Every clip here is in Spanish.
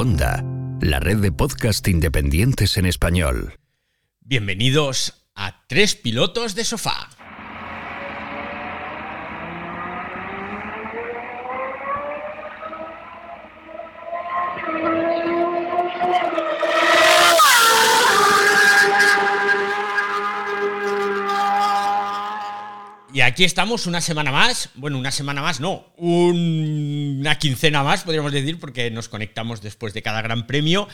Onda, la red de podcast independientes en español. Bienvenidos a Tres Pilotos de Sofá. Y aquí estamos una semana más, bueno, una semana más, no, una quincena más, podríamos decir, porque nos conectamos después de cada gran premio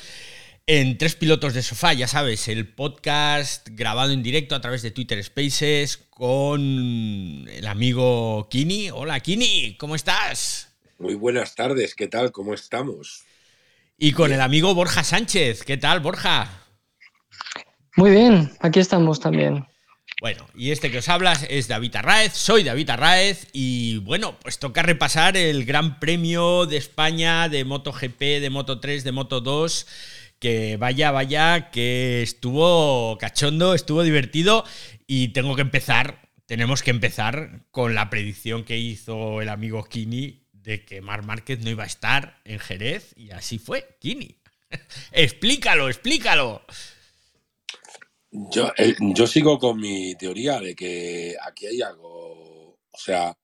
en Tres Pilotos de Sofá, ya sabes, el podcast grabado en directo a través de Twitter Spaces con el amigo Kini. Hola Kini, ¿cómo estás? Muy buenas tardes, ¿qué tal? ¿Cómo estamos? Y con el amigo Borja Sánchez, ¿qué tal Borja? Muy bien, aquí estamos también. Bueno, y este que os hablas es David Arraez, soy David Arraez y bueno, pues toca repasar el Gran Premio de España de MotoGP, de Moto 3, de Moto 2, que vaya, vaya, que estuvo cachondo, estuvo divertido y tengo que empezar, tenemos que empezar con la predicción que hizo el amigo Kini de que Mar Márquez no iba a estar en Jerez y así fue, Kini. explícalo, explícalo. Yo, eh, yo sigo con mi teoría de que aquí hay algo, o sea,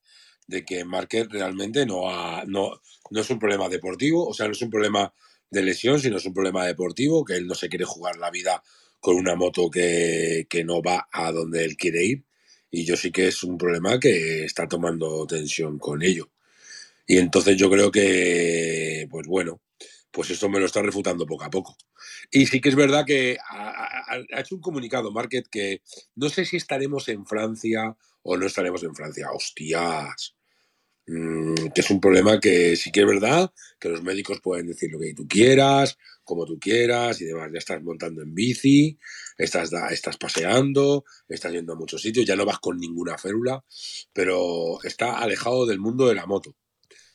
de que Márquez realmente no, ha, no, no es un problema deportivo, o sea, no es un problema de lesión, sino es un problema deportivo, que él no se quiere jugar la vida con una moto que, que no va a donde él quiere ir. Y yo sí que es un problema que está tomando tensión con ello. Y entonces yo creo que, pues bueno, pues esto me lo está refutando poco a poco. Y sí que es verdad que ha, hecho un comunicado, Market, que no sé si estaremos en Francia o no estaremos en Francia. Hostias. Mm, que es un problema que sí que es verdad, que los médicos pueden decir lo que tú quieras, como tú quieras y demás. Ya estás montando en bici, estás, estás paseando, estás yendo a muchos sitios, ya no vas con ninguna férula, pero está alejado del mundo de la moto.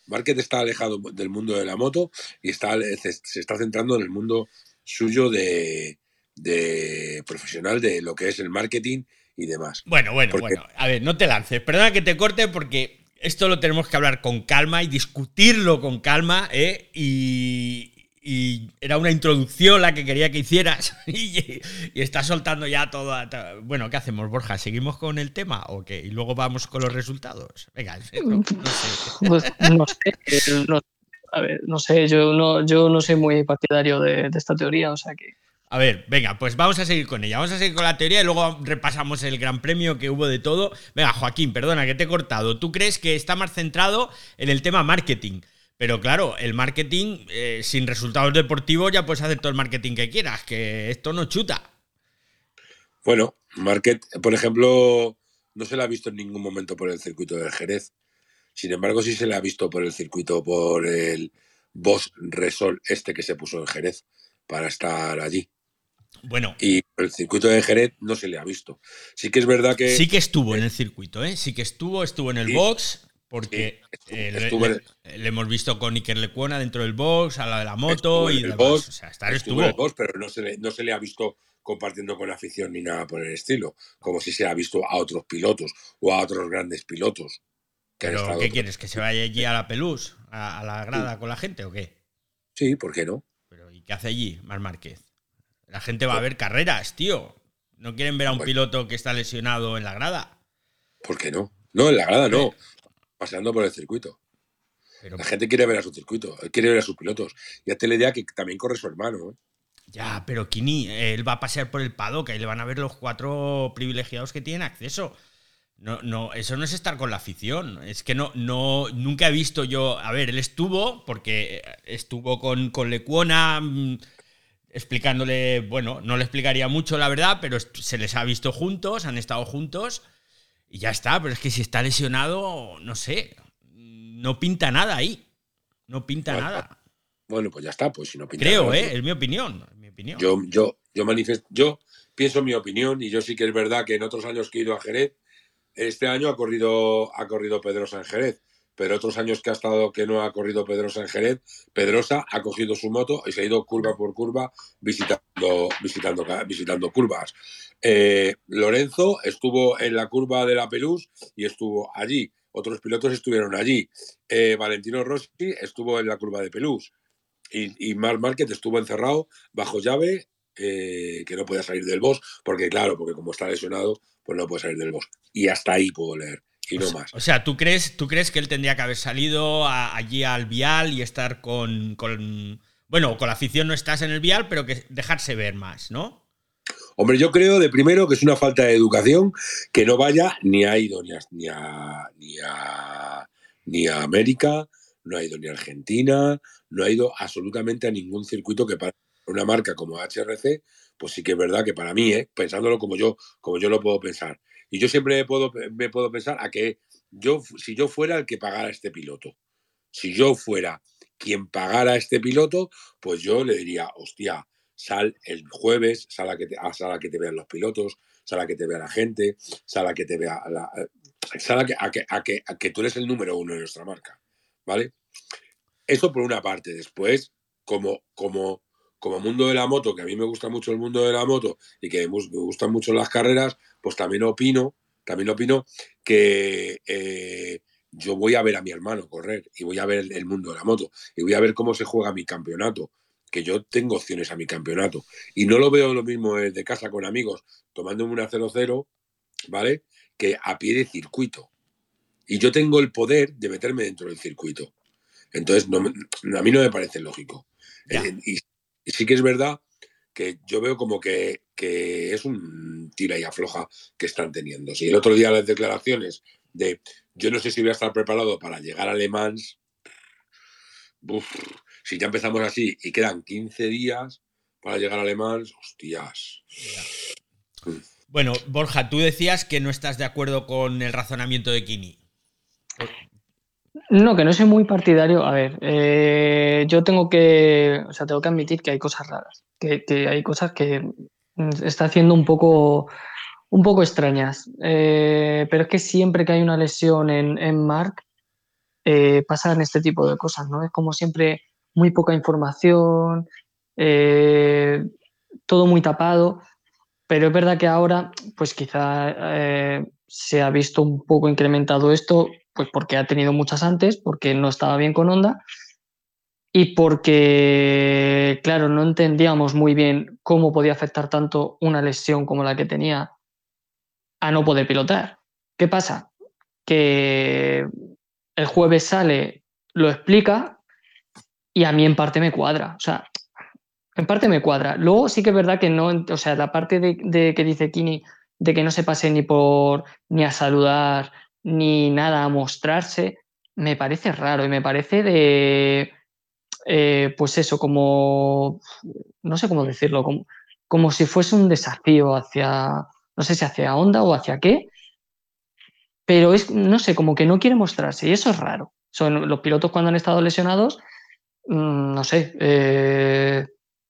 Market está alejado del mundo de la moto y está, se está centrando en el mundo suyo de, de profesional de lo que es el marketing y demás. Bueno, bueno, porque... bueno. A ver, no te lances. Perdona que te corte porque esto lo tenemos que hablar con calma y discutirlo con calma, ¿eh? Y, y era una introducción la que quería que hicieras y, y estás soltando ya todo, Bueno, ¿qué hacemos, Borja? ¿Seguimos con el tema o qué? Y luego vamos con los resultados. Venga, no, no sé. Pues, no sé no, a ver, no sé, yo no, yo no soy muy partidario de, de esta teoría, o sea que... A ver, venga, pues vamos a seguir con ella. Vamos a seguir con la teoría y luego repasamos el gran premio que hubo de todo. Venga, Joaquín, perdona que te he cortado. ¿Tú crees que está más centrado en el tema marketing? Pero claro, el marketing, eh, sin resultados deportivos, ya puedes hacer todo el marketing que quieras, que esto no chuta. Bueno, market, por ejemplo, no se le ha visto en ningún momento por el circuito de Jerez. Sin embargo, sí se le ha visto por el circuito, por el Boss Resol este que se puso en Jerez para estar allí. Bueno. Y el circuito de Jerez no se le ha visto. Sí que es verdad que. Sí que estuvo en el circuito, ¿eh? Sí que estuvo, estuvo en el sí, box, porque sí, eh, estuvo le, le, le, hemos visto con Iker Lecuona dentro del box, a la de la moto y demás. box. O sea, estar estuvo, estuvo. en el box, pero no se, le, no se le ha visto compartiendo con la afición ni nada por el estilo, como si se ha visto a otros pilotos o a otros grandes pilotos. Que ¿Pero qué quieres? ¿Que se vaya allí a la pelús, a, a la grada sí. con la gente o qué? Sí, ¿por qué no? Pero ¿y qué hace allí, Mar Márquez? La gente va a ver carreras, tío. ¿No quieren ver a un bueno. piloto que está lesionado en la grada? ¿Por qué no? No, en la grada no. Paseando por el circuito. Pero... La gente quiere ver a su circuito, quiere ver a sus pilotos. Y hazte la idea que también corre su hermano. ¿eh? Ya, pero Kini, él va a pasear por el paddock, ahí le van a ver los cuatro privilegiados que tienen acceso. No, no, eso no es estar con la afición. Es que no, no, nunca he visto yo. A ver, él estuvo, porque estuvo con, con Lecuona mm, explicándole, bueno, no le explicaría mucho la verdad, pero se les ha visto juntos, han estado juntos y ya está. Pero es que si está lesionado, no sé, no pinta nada ahí. No pinta bueno, nada. Bueno, pues ya está, pues si no pinta Creo, nada, ¿eh? Es mi opinión. Es mi opinión. Yo, yo, yo manifiesto, yo pienso mi opinión y yo sí que es verdad que en otros años que he ido a Jerez, este año ha corrido, ha corrido Pedrosa en Jerez, pero otros años que ha estado que no ha corrido Pedrosa en Jerez, Pedrosa ha cogido su moto y se ha ido curva por curva visitando, visitando, visitando curvas. Eh, Lorenzo estuvo en la curva de la Pelús y estuvo allí. Otros pilotos estuvieron allí. Eh, Valentino Rossi estuvo en la curva de Pelús. y, y Marc Márquez estuvo encerrado bajo llave, eh, que no podía salir del boss, porque claro, porque como está lesionado, pues no puede salir del boss. Y hasta ahí puedo leer. Y no más. O sea, ¿tú crees, ¿tú crees que él tendría que haber salido allí al vial y estar con, con, Bueno, con la afición no estás en el vial, pero que dejarse ver más, ¿no? Hombre, yo creo de primero que es una falta de educación que no vaya ni a ido ni a, ni a, ni a, a América, no ha ido ni a Argentina, no ha ido absolutamente a ningún circuito que para una marca como HRC, pues sí que es verdad que para mí, ¿eh? pensándolo como yo, como yo lo puedo pensar. Y yo siempre me puedo, me puedo pensar a que yo, si yo fuera el que pagara este piloto, si yo fuera quien pagara este piloto, pues yo le diría, hostia, sal el jueves, sal a que te, sal a que te vean los pilotos, sal a que te vea la gente, sal a que te vea la, sal a que, a que, a que, a que tú eres el número uno de nuestra marca. ¿vale? Eso por una parte. Después, como, como, como mundo de la moto, que a mí me gusta mucho el mundo de la moto y que me gustan mucho las carreras, pues también opino, también opino que eh, yo voy a ver a mi hermano correr y voy a ver el, mundo de la moto y voy a ver cómo se juega mi campeonato que yo tengo opciones a mi campeonato y no lo veo lo mismo de casa con amigos tomándome una 0-0, ¿vale? Que a pie de circuito y yo tengo el poder de meterme dentro del circuito. Entonces, a mí no me parece lógico. Eh, y, sí que es verdad que yo veo como que, es un tira y afloja que están teniendo. Si el otro día las declaraciones de yo no sé si voy a estar preparado para llegar a Le Mans, si ya empezamos así y quedan 15 días para llegar a Le Mans, hostias. Mm. Bueno, Borja, tú decías que no estás de acuerdo con el razonamiento de Kini. No, que no soy muy partidario. A ver, eh, yo tengo que, o sea, tengo que admitir que hay cosas raras, que, hay cosas que está haciendo un poco, un poco extrañas. Eh, pero es que siempre que hay una lesión en, en Mark, eh, pasan este tipo de cosas, ¿no? Es como siempre muy poca información, todo muy tapado. Pero es verdad que ahora, pues quizá se ha visto un poco incrementado esto pues porque ha tenido muchas antes, porque no estaba bien con Honda y porque, claro, no entendíamos muy bien cómo podía afectar tanto una lesión como la que tenía a no poder pilotar. ¿Qué pasa? Que el jueves sale, lo explica y a mí en parte me cuadra. O sea, en parte me cuadra. Luego sí que es verdad que no, o sea, la parte de, que dice Kini de que no se pase ni por ni a saludar ni nada a mostrarse, me parece raro y me parece de, eh, pues eso, como, no sé cómo decirlo, como, como si fuese un desafío hacia, no sé si hacia Honda o hacia qué, pero es, no sé, como que no quiere mostrarse y eso es raro. Son los pilotos cuando han estado lesionados, no sé, eh,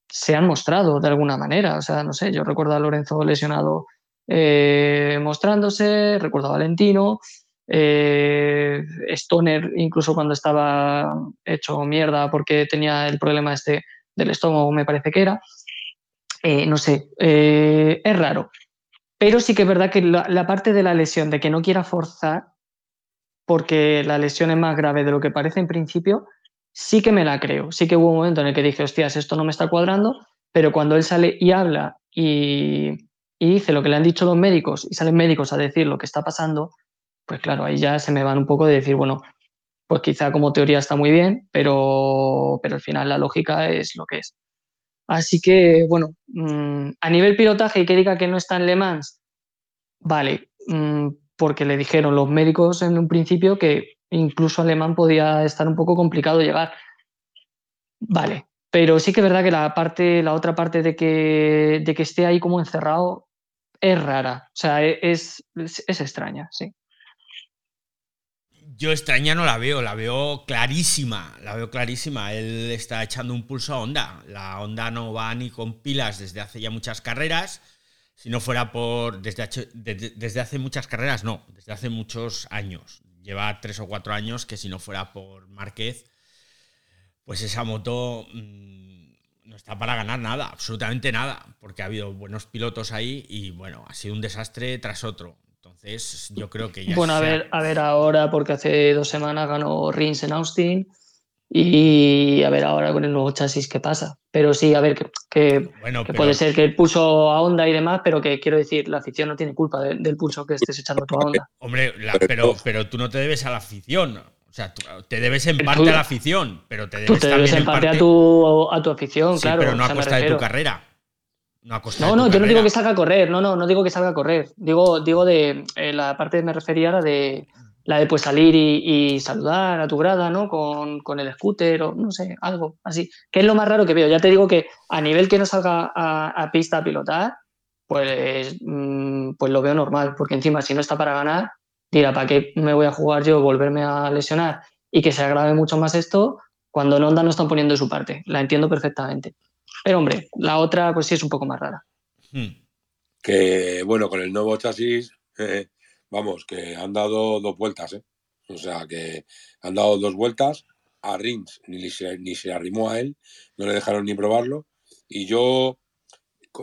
se han mostrado de alguna manera. O sea, no sé, yo recuerdo a Lorenzo lesionado eh, mostrándose, recuerdo a Valentino, eh, Stoner, incluso cuando estaba hecho mierda porque tenía el problema este del estómago, me parece que era. Eh, no sé, eh, es raro. Pero sí que es verdad que la, parte de la lesión, de que no quiera forzar, porque la lesión es más grave de lo que parece en principio, sí que me la creo. Sí que hubo un momento en el que dije, hostias, esto no me está cuadrando, pero cuando él sale y habla y, y dice lo que le han dicho los médicos y salen médicos a decir lo que está pasando, pues claro, ahí ya se me van un poco de decir, bueno, pues quizá como teoría está muy bien, pero, pero al final la lógica es lo que es. Así que, bueno, mm, a nivel pilotaje y que diga que no está en Le Mans, vale, mm, porque le dijeron los médicos en un principio que incluso a Le Mans podía estar un poco complicado llegar. Vale, pero sí que es verdad que la parte, la otra parte de que, de que esté ahí como encerrado es rara, o sea, es, es extraña, sí. Yo extraña no la veo, la veo clarísima, la veo clarísima. Él está echando un pulso a Honda. La Honda no va ni con pilas desde hace ya muchas carreras. Si no fuera por. Desde, desde hace muchas carreras, no, desde hace muchos años. Lleva tres o cuatro años que si no fuera por Márquez, pues esa moto mm, no está para ganar nada, absolutamente nada, porque ha habido buenos pilotos ahí y bueno, ha sido un desastre tras otro. Entonces, yo creo que ya. Bueno, a ver, a ver ahora, porque hace dos semanas ganó Rins en Austin. Y a ver ahora con el nuevo chasis qué pasa. Pero sí, a ver, que, puede ser que el pulso a Honda y demás, pero que quiero decir, la afición no tiene culpa del pulso que estés echando tu a Honda. Hombre, pero, pero tú no te debes a la afición. O sea, te debes en parte a la afición, pero te debes, tú te debes en parte, a, tu, a tu afición, claro. Pero no a costa de tu carrera. No, no, no yo no digo que salga a correr, no, no, no digo que salga a correr. Digo, digo de eh, la parte que me refería era de la de pues salir y, saludar a tu grada, ¿no? Con, el scooter o no sé, algo así. Que es lo más raro que veo. Ya te digo que a nivel que no salga a, pista a pilotar, pues, mm, pues lo veo normal, porque encima si no está para ganar, dirá, ¿para qué me voy a jugar yo, volverme a lesionar y que se agrave mucho más esto cuando en Honda no están poniendo de su parte? La entiendo perfectamente. Pero hombre, la otra pues sí es un poco más rara. Hmm. Que bueno, con el nuevo chasis, eh, vamos, que han dado dos vueltas, ¿eh? O sea, que han dado dos vueltas a Rins, ni se, ni arrimó a él, no le dejaron ni probarlo. Y yo,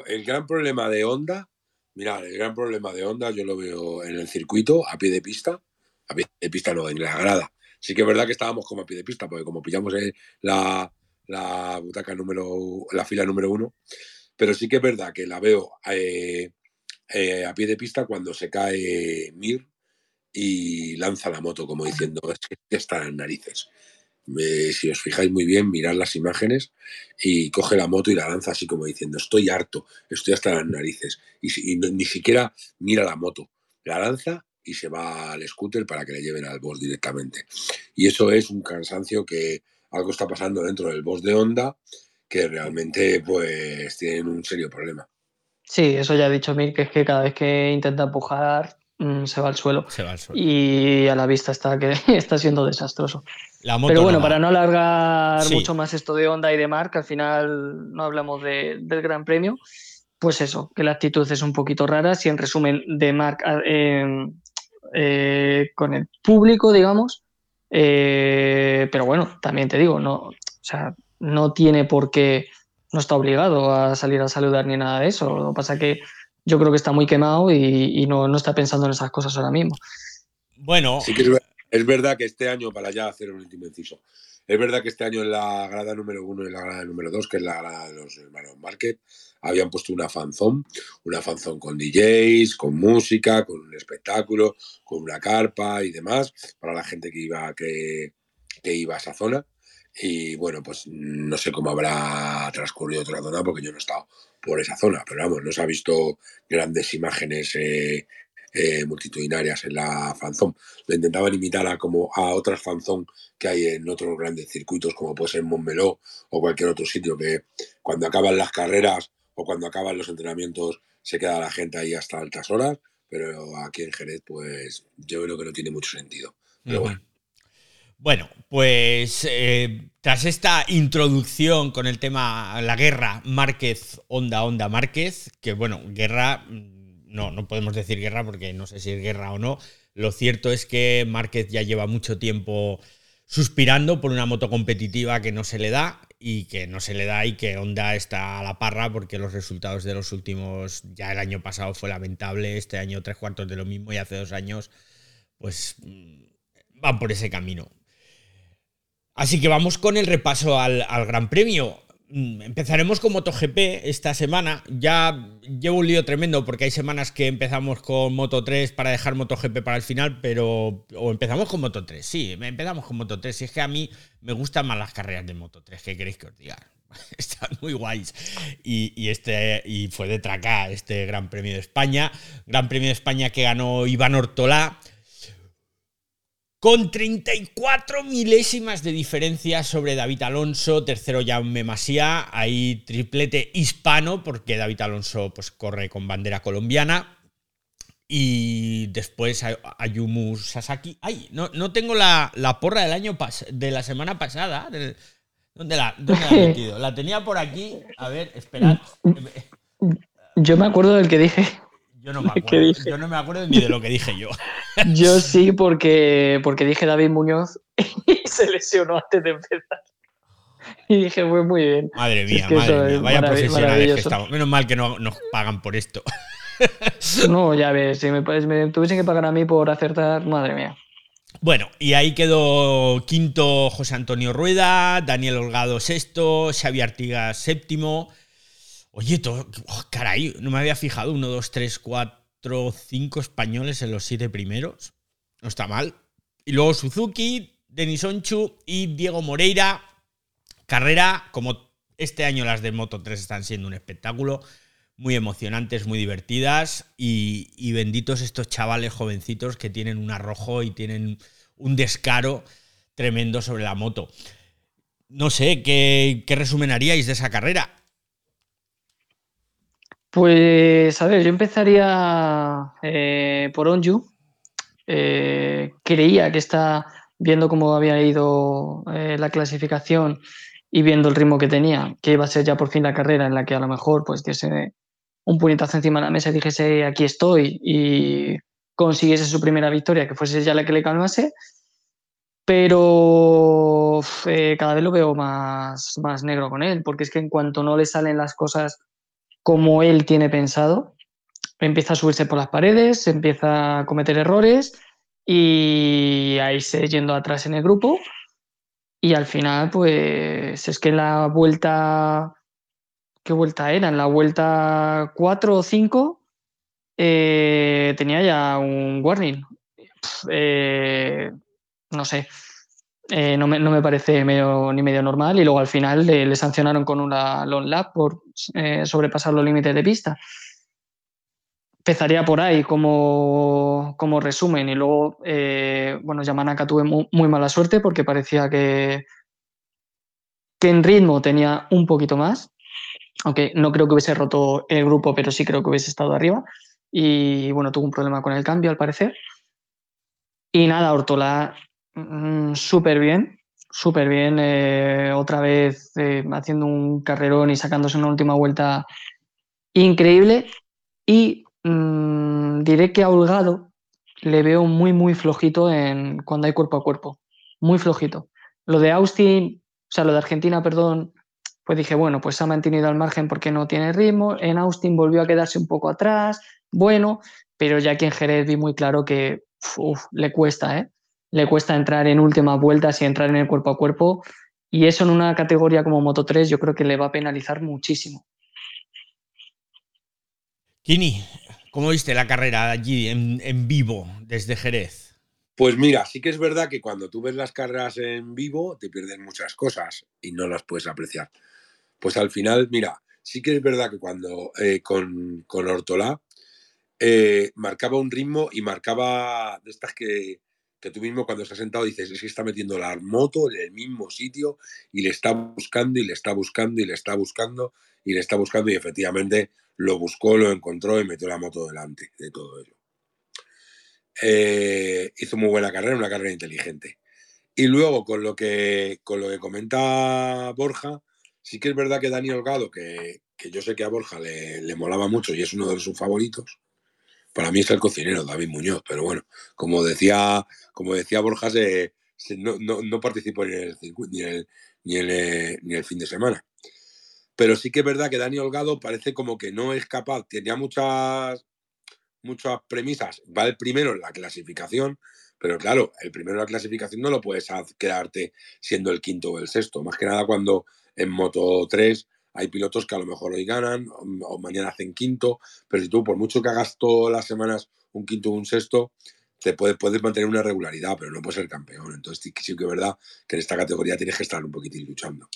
el gran problema de Honda, mirad, el gran problema de Honda yo lo veo en el circuito, a pie de pista, a pie de pista no, en la grada. Sí que es verdad que estábamos como a pie de pista, porque como pillamos la, la butaca número, la fila número uno, pero sí que es verdad que la veo eh, eh, a pie de pista cuando se cae Mir y lanza la moto, como diciendo, es que está en narices. si os fijáis muy bien, mirad las imágenes y coge la moto y la lanza así como diciendo, estoy harto, estoy hasta las narices. Y, ni siquiera mira la moto, la lanza y se va al scooter para que le lleven al boss directamente. Y eso es un cansancio que algo está pasando dentro del boss de Honda que realmente pues tienen un serio problema. Sí, eso ya ha dicho Mir, que es que cada vez que intenta empujar mm, se va al suelo. Se va al suelo. Y a la vista está que está siendo desastroso. Pero bueno, para no alargar mucho más esto de Honda y de Mark, al final no hablamos del Gran Premio, pues eso, que la actitud es un poquito rara. Si en resumen, de Mark eh, eh, con el público, digamos, eh, pero bueno, también te digo, no, o sea, no tiene por qué, no está obligado a salir a saludar ni nada de eso. Lo que pasa es que yo creo que está muy quemado y, no, está pensando en esas cosas ahora mismo. Bueno. Sí que es, verdad que este año, para ya hacer un último inciso, es verdad que este año en la grada número uno y la grada número dos, que es la grada de los hermanos Market, habían puesto una fanzón, una fanzón con DJs, con música, con un espectáculo, con una carpa y demás, para la gente que iba, que, iba a esa zona. Y bueno, pues no sé cómo habrá transcurrido otra zona porque yo no he estado por esa zona, pero vamos, no se ha visto grandes imágenes eh, eh, multitudinarias en la fanzón. Lo intentaban imitar a, como a otras fanzón que hay en otros grandes circuitos, como puede ser Montmeló o cualquier otro sitio, que cuando acaban las carreras o cuando acaban los entrenamientos se queda la gente ahí hasta altas horas, pero aquí en Jerez pues yo creo que no tiene mucho sentido. Pero bueno. Bueno, pues eh, tras esta introducción con el tema la guerra Márquez, Onda, Onda, Márquez, que bueno, guerra, mm, no, no podemos decir guerra porque no sé si es guerra o no. Lo cierto es que Márquez ya lleva mucho tiempo suspirando por una moto competitiva que no se le da y que no se le da y que Honda está a la parra porque los resultados de los últimos, ya el año pasado fue lamentable, este año tres cuartos de lo mismo y hace dos años pues mm, van por ese camino. Así que vamos con el repaso al, Gran Premio. Mm, empezaremos con MotoGP esta semana. Ya llevo un lío tremendo porque hay semanas que empezamos con Moto 3 para dejar MotoGP para el final, pero. O empezamos con Moto 3, sí, empezamos con Moto 3. Y es que a mí me gustan más las carreras de Moto 3, ¿qué queréis que os diga? Están muy guays. Y, este, y fue de traca este Gran Premio de España. Gran Premio de España que ganó Iván Ortolá con 34 milésimas de diferencia sobre David Alonso, tercero Jaume Masia, ahí triplete hispano, porque David Alonso pues, corre con bandera colombiana. Y después Ayumu Sasaki. Ay, no, no tengo la, porra del año de la semana pasada. ¿Dónde, la, ¿Dónde la he metido? La tenía por aquí. A ver, esperad. Yo me acuerdo del que dije. Yo no me acuerdo, yo no me acuerdo ni de lo que dije yo. Yo sí, porque, porque dije David Muñoz y se lesionó antes de empezar. Y dije, fue muy bien. Madre mía, madre mía. Vaya profesionales que estamos. Menos mal que no nos pagan por esto. No, ya ves, si me, me tuviesen que pagar a mí por acertar, madre mía. Bueno, y ahí quedó quinto José Antonio Rueda, Daniel Holgado sexto, Xavi Artigas séptimo. Oye, oh, caray, no me había fijado. Uno, dos, tres, cuatro, cinco españoles en los siete primeros. No está mal. Y luego Suzuki, Denis Onchu y Diego Moreira. Carrera, como este año las de Moto 3 están siendo un espectáculo, muy emocionantes, muy divertidas y, benditos estos chavales jovencitos que tienen un arrojo y tienen un descaro tremendo sobre la moto. No sé, ¿qué, qué resumen haríais de esa carrera? Pues, a ver, yo empezaría eh, por Onju. Eh, creía que está viendo cómo había ido eh, la clasificación y viendo el ritmo que tenía, que iba a ser ya por fin la carrera en la que a lo mejor pues diese un puñetazo encima de la mesa y dijese aquí estoy y consiguiese su primera victoria, que fuese ya la que le calmase. Pero cada vez lo veo más, más negro con él, porque es que en cuanto no le salen las cosas como él tiene pensado. Empieza a subirse por las paredes, empieza a cometer errores y a irse yendo atrás en el grupo. Y al final, pues es que la vuelta. ¿Qué vuelta era? En la vuelta 4 o 5 eh, tenía ya un warning. Eh, no sé. Eh, no, me, parece ni medio normal y luego al final le, sancionaron con una long lap por eh, sobrepasar los límites de pista. Empezaría por ahí como, como resumen y luego, eh, bueno, Yamanaka tuve muy, mala suerte porque parecía que, que en ritmo tenía un poquito más, aunque no creo que hubiese roto el grupo, pero sí creo que hubiese estado arriba y bueno, tuvo un problema con el cambio al parecer. Y nada, Ortola Mm, súper bien, súper bien. Eh, otra vez eh, haciendo un carrerón y sacándose una última vuelta increíble. Y mm, diré que a Holgado le veo muy, muy flojito en cuando hay cuerpo a cuerpo. Muy flojito. Lo de Austin, o sea, lo de Argentina, perdón, pues dije, bueno, pues se ha mantenido al margen porque no tiene ritmo. En Austin volvió a quedarse un poco atrás. Bueno, pero ya que en Jerez vi muy claro que le cuesta, ¿eh? Le cuesta entrar en últimas vueltas y entrar en el cuerpo a cuerpo. Y eso en una categoría como Moto 3 yo creo que le va a penalizar muchísimo. Kini, ¿cómo viste la carrera allí en, vivo desde Jerez? Pues mira, sí que es verdad que cuando tú ves las carreras en vivo te pierdes muchas cosas y no las puedes apreciar. Pues al final, mira, sí que es verdad que cuando eh, con, con Ortolá eh, marcaba un ritmo y marcaba de estas que, que tú mismo cuando estás sentado dices, es que está metiendo la moto en el mismo sitio y le está buscando y le está buscando y le está buscando y le está buscando y efectivamente lo buscó, lo encontró y metió la moto delante de todo ello. Eh, hizo muy buena carrera, una carrera inteligente. Y luego con lo que, con lo que comenta Borja, sí que es verdad que Dani Holgado, que, yo sé que a Borja le, le molaba mucho y es uno de sus favoritos, para mí es el cocinero, David Muñoz, pero bueno, como decía, como decía Borja, no, no, en el, ni, el, ni, eh, ni el fin de semana. Pero sí que es verdad que Dani Holgado parece como que no es capaz, tenía muchas, muchas premisas, va el primero en la clasificación, pero claro, el primero en la clasificación no lo puedes quedarte siendo el quinto o el sexto, más que nada cuando en Moto 3 hay pilotos que a lo mejor hoy ganan o mañana hacen quinto, pero si tú, por mucho que hagas todas las semanas un quinto o un sexto, te puedes, puedes mantener una regularidad, pero no puedes ser campeón. Entonces sí, que es verdad que en esta categoría tienes que estar un poquitín luchando.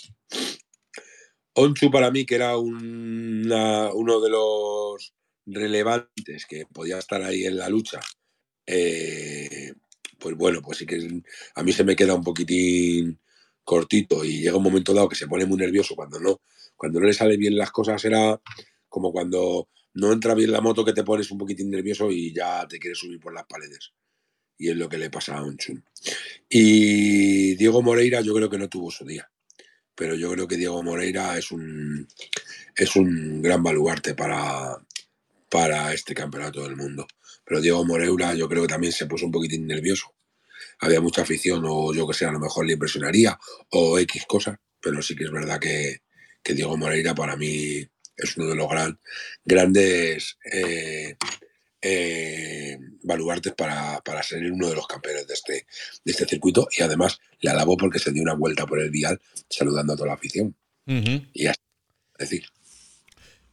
Onchu para mí, que era uno de los relevantes que podía estar ahí en la lucha, eh, pues bueno, pues sí que a mí se me queda un poquitín cortito y llega un momento dado que se pone muy nervioso cuando no, cuando no le salen bien las cosas era como cuando no entra bien la moto que te pones un poquitín nervioso y ya te quieres subir por las paredes. Y es lo que le pasa a Onchun. Y Diego Moreira yo creo que no tuvo su día. Pero yo creo que Diego Moreira es un, es un gran baluarte para, para este campeonato del mundo. Pero Diego Moreira yo creo que también se puso un poquitín nervioso. Había mucha afición o yo que sé, a lo mejor le impresionaría o X cosas. Pero sí que es verdad que, que Diego Moreira para mí es uno de los gran, grandes eh, eh, baluartes para, para, ser uno de los campeones de este, de este circuito y además le alabó porque se dio una vuelta por el vial saludando a toda la afición. Y ya es decir.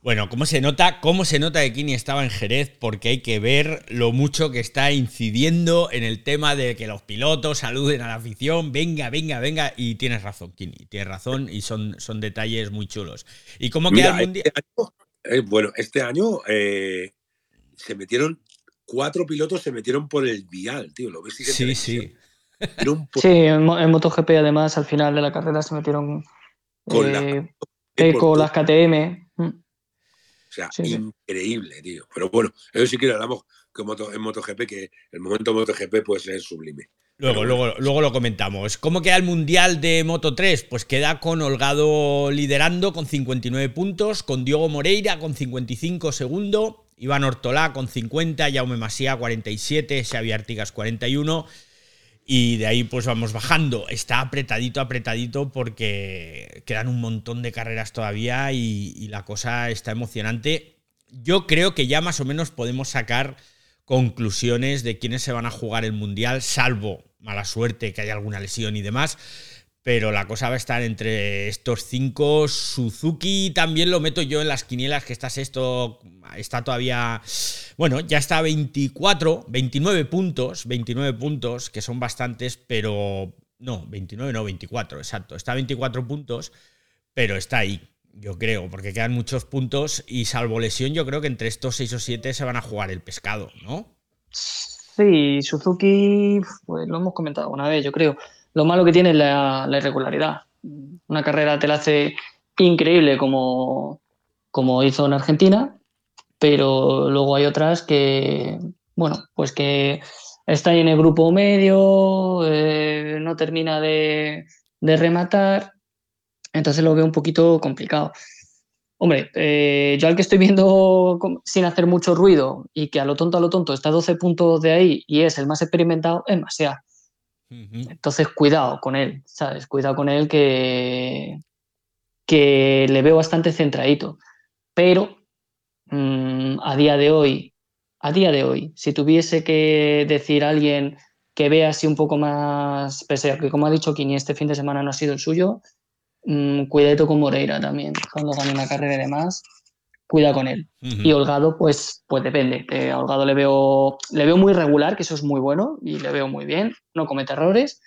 Bueno, ¿cómo se nota? ¿Cómo se nota que Kini estaba en Jerez? Porque hay que ver lo mucho que está incidiendo en el tema de que los pilotos saluden a la afición. Venga, venga, venga. Y tienes razón, Kini. Tienes razón y son, son detalles muy chulos. ¿Y cómo queda el mundial? Este eh, bueno, este año eh, se cuatro pilotos se metieron por el vial, tío. ¿Lo ves? Sí, sí. sí, en, MotoGP además al final de la carrera se metieron con, eh, las KTM. O sea, increíble, tío. Pero bueno, eso sí que lo hablamos en MotoGP, que el momento de MotoGP puede ser sublime. Luego, luego, luego lo comentamos. ¿Cómo queda el Mundial de Moto 3? Pues queda con Holgado liderando con 59 puntos, con Diogo Moreira con 55 segundo, Iván Ortolá con 50, Jaume Masía 47, Xavi Artigas 41. Y de ahí pues vamos bajando. Está apretadito, apretadito porque quedan un montón de carreras todavía y, la cosa está emocionante. Yo creo que ya más o menos podemos sacar conclusiones de quiénes se van a jugar el Mundial, salvo mala suerte, que haya alguna lesión y demás pero la cosa va a estar entre estos cinco. Suzuki también lo meto yo en las quinielas, que está esto está todavía, bueno, ya está a 24, 29 puntos, 29 puntos, que son bastantes, pero no, 29 no, 24, exacto, está a 24 puntos, pero está ahí, yo creo, porque quedan muchos puntos y salvo lesión, yo creo que entre estos 6 o 7 se van a jugar el pescado, ¿no? Sí, Suzuki, pues lo hemos comentado una vez, yo creo. Lo malo que tiene es la, irregularidad. Una carrera te la hace increíble como, como hizo en Argentina, pero luego hay otras que, bueno, pues que está ahí en el grupo medio, eh, no termina de, rematar, entonces lo veo un poquito complicado. Hombre, eh, yo al que estoy viendo sin hacer mucho ruido y que a lo tonto a lo tonto está a 12 puntos de ahí y es el más experimentado, es Entonces, cuidado con él, ¿sabes? Cuidado con él que, que le veo bastante centradito. Pero mm, a día de hoy, a día de hoy, si tuviese que decir a alguien que vea así un poco más, pese a que como ha dicho Kini, este fin de semana no ha sido el suyo, mmm, cuidado con Moreira también, cuando gane una carrera y demás cuida con él. Y Holgado, pues, pues depende. Eh, a Holgado le veo, le veo muy regular, que eso es muy bueno, y le veo muy bien, no comete errores.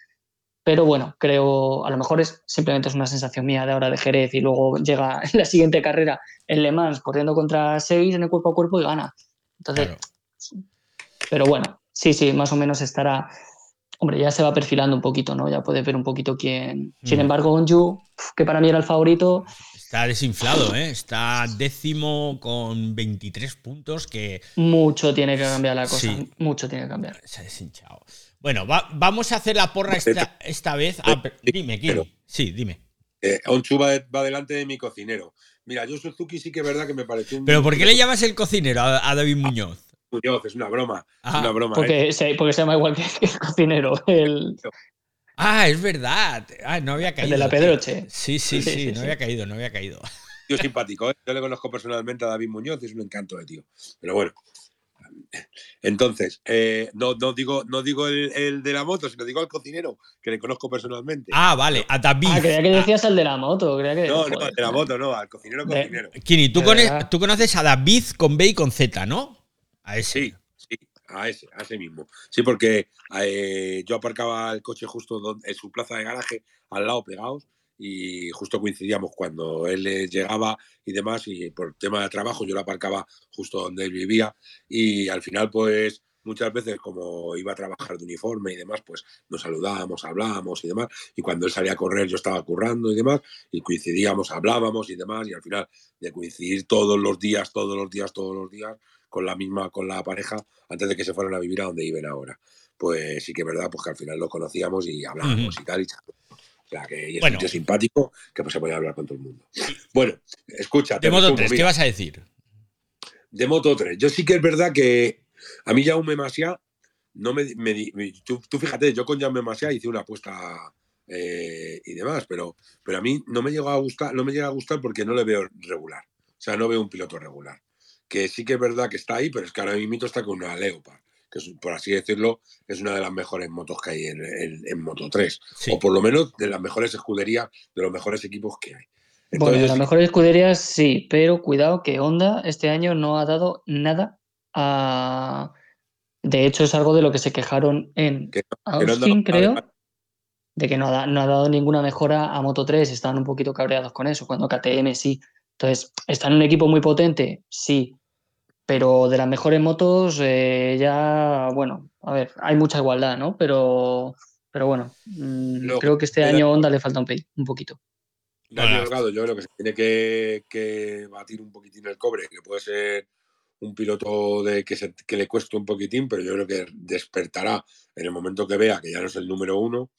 Pero bueno, creo, a lo mejor es simplemente es una sensación mía de ahora de Jerez y luego llega en la siguiente carrera en Le Mans corriendo contra seis en el cuerpo a cuerpo y gana. Entonces, pero bueno, sí, sí, más o menos estará. Hombre, ya se va perfilando un poquito, ¿no? Ya puedes ver un poquito quién. Sin embargo, Onju, que para mí era el favorito, Está desinflado, ¿eh? Está décimo con 23 puntos que... Mucho tiene que cambiar la cosa. Mucho tiene que cambiar. Se ha deshinchado. Bueno, vamos a hacer la porra esta, esta vez. Ah, dime, Kiri. Sí, dime. Eh, Onchu va, delante de mi cocinero. Mira, yo Suzuki sí que es verdad que me pareció un... ¿Pero por qué le llamas el cocinero a, David Muñoz? Muñoz, es una broma. Es ah. una broma. Porque, ¿eh? se, porque se llama igual que el cocinero. El... Ah, es verdad. Ah, no había caído. El de la Pedroche. Sí, sí, sí, no había caído, no había caído. Tío simpático, ¿eh? Yo le conozco personalmente a David Muñoz, es un encanto de tío. Pero bueno. Entonces, eh, no, no, digo, no digo el, de la moto, sino digo al cocinero, que le conozco personalmente. Ah, vale, a David. Ah, creía que decías al de la moto. Creía que... No, no, al de la moto, no, al cocinero, cocinero. Kini, ¿tú, tú conoces a David con B y con Z, ¿no? A ese. Sí, a ese, a ese mismo. Sí, porque eh, yo aparcaba el coche justo en su plaza de garaje, al lado pegados, y justo coincidíamos cuando él llegaba y demás, y por tema de trabajo yo lo aparcaba justo donde él vivía, y al final, pues muchas veces como iba a trabajar de uniforme y demás, pues nos saludábamos, hablábamos y demás, y cuando él salía a correr yo estaba currando y demás, y coincidíamos, hablábamos y demás, y al final de coincidir todos los días, todos los días, todos los días, con la misma, con la pareja, antes de que se fueran a vivir a donde viven ahora. Pues sí que es verdad, pues que al final lo conocíamos y hablábamos y tal, y O sea, que es un tío simpático que pues se puede hablar con todo el mundo. Bueno, escucha. De Moto 3, ¿qué vas a decir? De Moto 3. Yo sí que es verdad que a mí Jaume Masia no me, tú, fíjate, yo con Jaume Masia hice una apuesta eh, y demás, pero, pero a mí no me llega a gustar, no me llega a gustar porque no le veo regular. O sea, no veo un piloto regular. Que sí que es verdad que está ahí, pero es que ahora mismo está con una Leopard, que es, por así decirlo, es una de las mejores motos que hay en, Moto 3, o por lo menos de las mejores escuderías, de los mejores equipos que hay. bueno, de las mejores escuderías sí, pero cuidado que Honda este año no ha dado nada a... De hecho, es algo de lo que se quejaron en Austin, creo, de que no ha, no ha, dado ninguna mejora a Moto 3. Estaban un poquito cabreados con eso, cuando KTM sí. Entonces, ¿está en un equipo muy potente? Sí. Pero de las mejores motos, eh, ya, bueno, a ver, hay mucha igualdad, ¿no? Pero, pero bueno, mm, creo que este año Honda le falta un, un poquito. yo creo que se tiene que, batir un poquitín el cobre, que puede ser un piloto de que, se, que le cueste un poquitín, pero yo creo que despertará en el momento que vea que ya no es el número uno.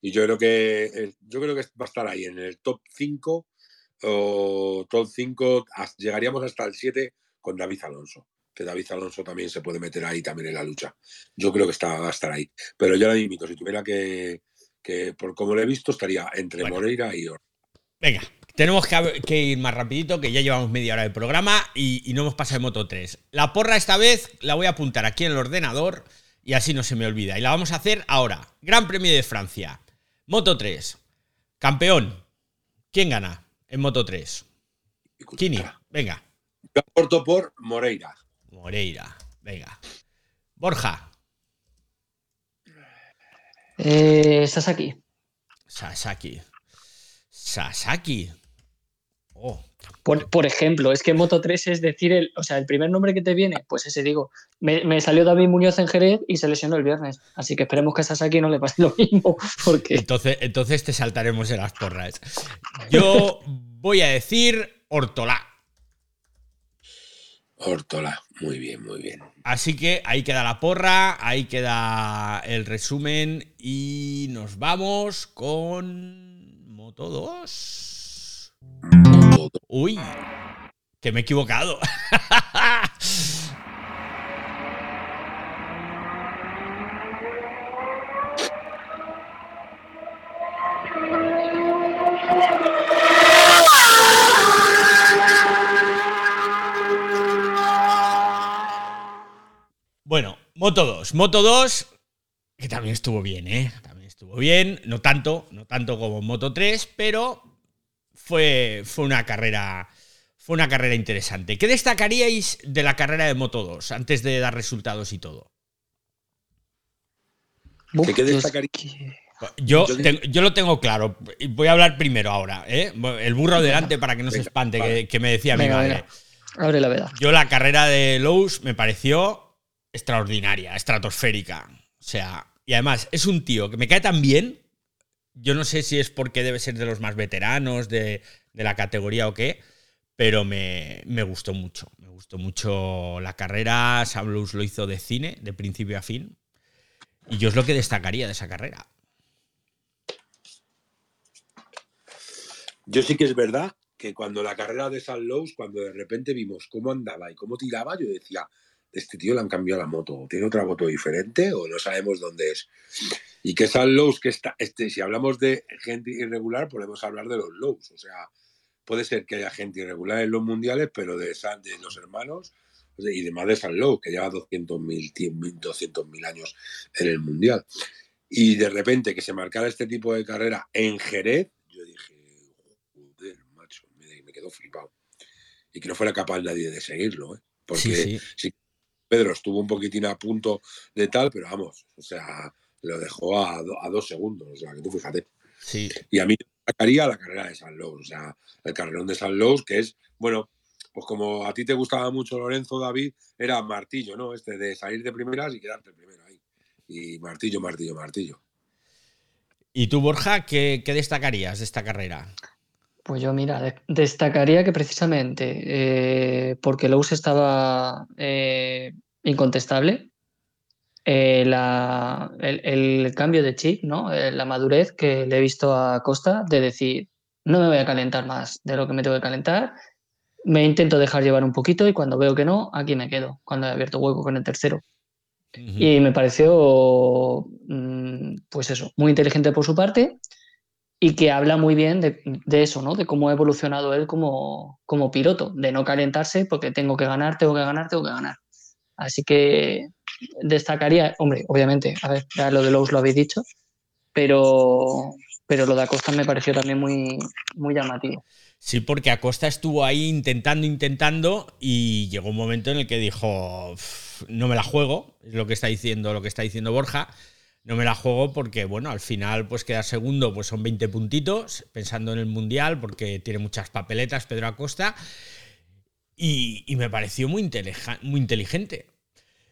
Y yo creo que eh, yo creo que va a estar ahí en el top 5 o top 5, llegaríamos hasta el 7 con David Alonso, que David Alonso también se puede meter ahí también en la lucha. Yo creo que está, va a estar ahí. Pero yo la invito, si tuviera que, que, por como lo he visto, estaría entre Moreira y Or. Venga, tenemos que, ir más rapidito, que ya llevamos media hora de programa y, no hemos pasado de Moto 3. La porra esta vez la voy a apuntar aquí en el ordenador y así no se me olvida. Y la vamos a hacer ahora. Gran Premio de Francia. Moto 3. Campeón. ¿Quién gana? En Moto 3. Kini, venga. Yo aporto por Moreira. Moreira, venga. Borja. Eh, Sasaki. Sasaki. Sasaki. Oh. Por, ejemplo, es que Moto 3 es decir, el, o sea, el primer nombre que te viene, pues ese digo. Me, salió David Muñoz en Jerez y se lesionó el viernes. Así que esperemos que a Sasaki no le pase lo mismo. Porque... Entonces, entonces te saltaremos en las porras. Yo voy a decir Hortolá. Hortolá, muy bien, muy bien. Así que ahí queda la porra, ahí queda el resumen y nos vamos con Moto 2. Uy, que me he equivocado. Bueno, Moto 2. Moto 2, que también estuvo bien, ¿eh? También estuvo bien. No tanto, no tanto como Moto 3, pero fue, fue una carrera. Fue una carrera interesante. ¿Qué destacaríais de la carrera de Moto 2 antes de dar resultados y todo? ¿Qué destacaríais? Yo, yo lo tengo claro. Voy a hablar primero ahora. ¿eh? El burro delante para que no se espante, que, me decía mi madre. Abre la veda. Yo la carrera de Lowe's me pareció extraordinaria, estratosférica. O sea, y además es un tío que me cae tan bien. Yo no sé si es porque debe ser de los más veteranos de, la categoría o qué, pero me, gustó mucho. Me gustó mucho la carrera. Sam lo hizo de cine, de principio a fin. Y yo es lo que destacaría de esa carrera. Yo sí que es verdad que cuando la carrera de San Lowe's, cuando de repente vimos cómo andaba y cómo tiraba, yo decía, este tío le han cambiado la moto, tiene otra moto diferente o no sabemos dónde es. Y que San Lowe's, que está, este, si hablamos de gente irregular, podemos hablar de los Lowe's. O sea, puede ser que haya gente irregular en los mundiales, pero de, de los hermanos y demás de San Lowe's, que lleva 200.000 200 años en el mundial. Y de repente que se marcara este tipo de carrera en Jerez, yo dije, joder, macho, me, quedó flipado. Y que no fuera capaz nadie de seguirlo, ¿eh? porque sí, Pedro estuvo un poquitín a punto de tal, pero vamos, o sea, lo dejó a, dos segundos, o sea, que tú fíjate. Sí. Y a mí me sacaría la carrera de San Lowe's, o sea, el carrerón de San que es, bueno, pues como a ti te gustaba mucho Lorenzo David, era martillo, ¿no? Este de salir de primeras y quedarte primero ahí. Y martillo, martillo, martillo. ¿Y tú, Borja, qué, destacarías de esta carrera? Pues yo, mira, destacaría que precisamente eh, porque Lowe's estaba eh, incontestable. Eh, el, cambio de chip, ¿no? Eh, la madurez que le he visto a Costa de decir, no me voy a calentar más de lo que me tengo que calentar, me intento dejar llevar un poquito y cuando veo que no, aquí me quedo, cuando he abierto hueco con el tercero. Y me pareció, mm, pues eso, muy inteligente por su parte y que habla muy bien de, eso, ¿no? De cómo ha evolucionado él como, como piloto, de no calentarse porque tengo que ganar, tengo que ganar, tengo que ganar. Así que destacaría, hombre, obviamente, a ver, ya lo de Lowe's lo habéis dicho, pero, pero lo de Acosta me pareció también muy, muy llamativo. Sí, porque Acosta estuvo ahí intentando, intentando y llegó un momento en el que dijo, no me la juego, es lo que está diciendo, lo que está diciendo Borja, no me la juego porque, bueno, al final, pues queda segundo, pues son 20 puntitos, pensando en el Mundial, porque tiene muchas papeletas Pedro Acosta, y, me pareció muy, inteligente.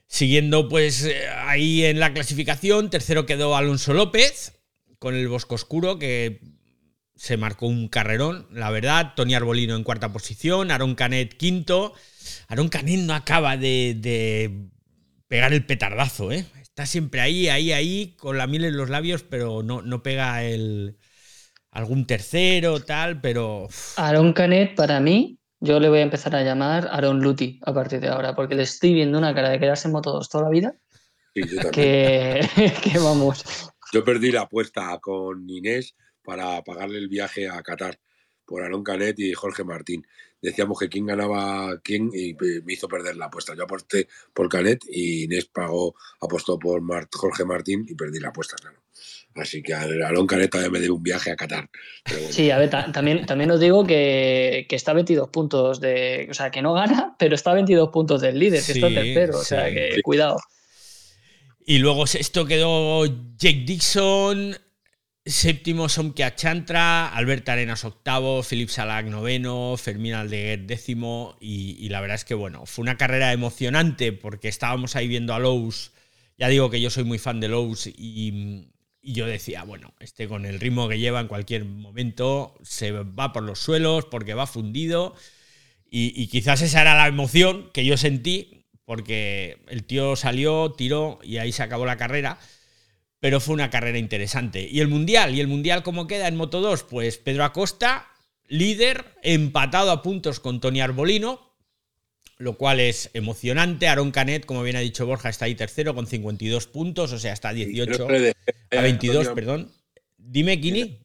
Siguiendo, pues ahí en la clasificación, tercero quedó Alonso López, con el Bosco Oscuro, que se marcó un carrerón, la verdad. Tony Arbolino en cuarta posición, Aaron Canet quinto. Aaron Canet no acaba de, de pegar el petardazo, ¿eh? está siempre ahí, ahí, ahí, con la miel en los labios, pero no, no pega el algún tercero, tal, pero. Aaron Canet, para mí, yo le voy a empezar a llamar Aaron Luti a partir de ahora, porque le estoy viendo una cara de quedarse en moto toda la vida. que, que vamos. Yo perdí la apuesta con Inés para pagarle el viaje a Qatar por Aaron Canet y Jorge Martín decíamos que quién ganaba quién y me hizo perder la apuesta. Yo aposté por Canet y Inés pagó, apostó por Jorge Martín y perdí la apuesta, claro. Así que Alon Canet también me dio un viaje a Qatar. Sí, a ver, también, también os digo que, está a 22 puntos de. O sea, que no gana, pero está a 22 puntos del líder, que está tercero. O sea, que cuidado. Y luego esto quedó Jake Dixon, Séptimo Somkia Chantra, Albert Arenas octavo, Philip Salak noveno, Fermín Aldeguer décimo y, la verdad es que bueno, fue una carrera emocionante porque estábamos ahí viendo a Lowe's, ya digo que yo soy muy fan de Lowe's y, yo decía, bueno, este con el ritmo que lleva en cualquier momento se va por los suelos porque va fundido y, y quizás esa era la emoción que yo sentí porque el tío salió, tiró y ahí se acabó la carrera pero fue una carrera interesante. ¿Y el Mundial? ¿Y el Mundial cómo queda en Moto 2? Pues Pedro Acosta, líder, empatado a puntos con Tony Arbolino, lo cual es emocionante. Aaron Canet, como bien ha dicho Borja, está ahí tercero con 52 puntos, o sea, está a 18, a 22, perdón. Dime, Kini.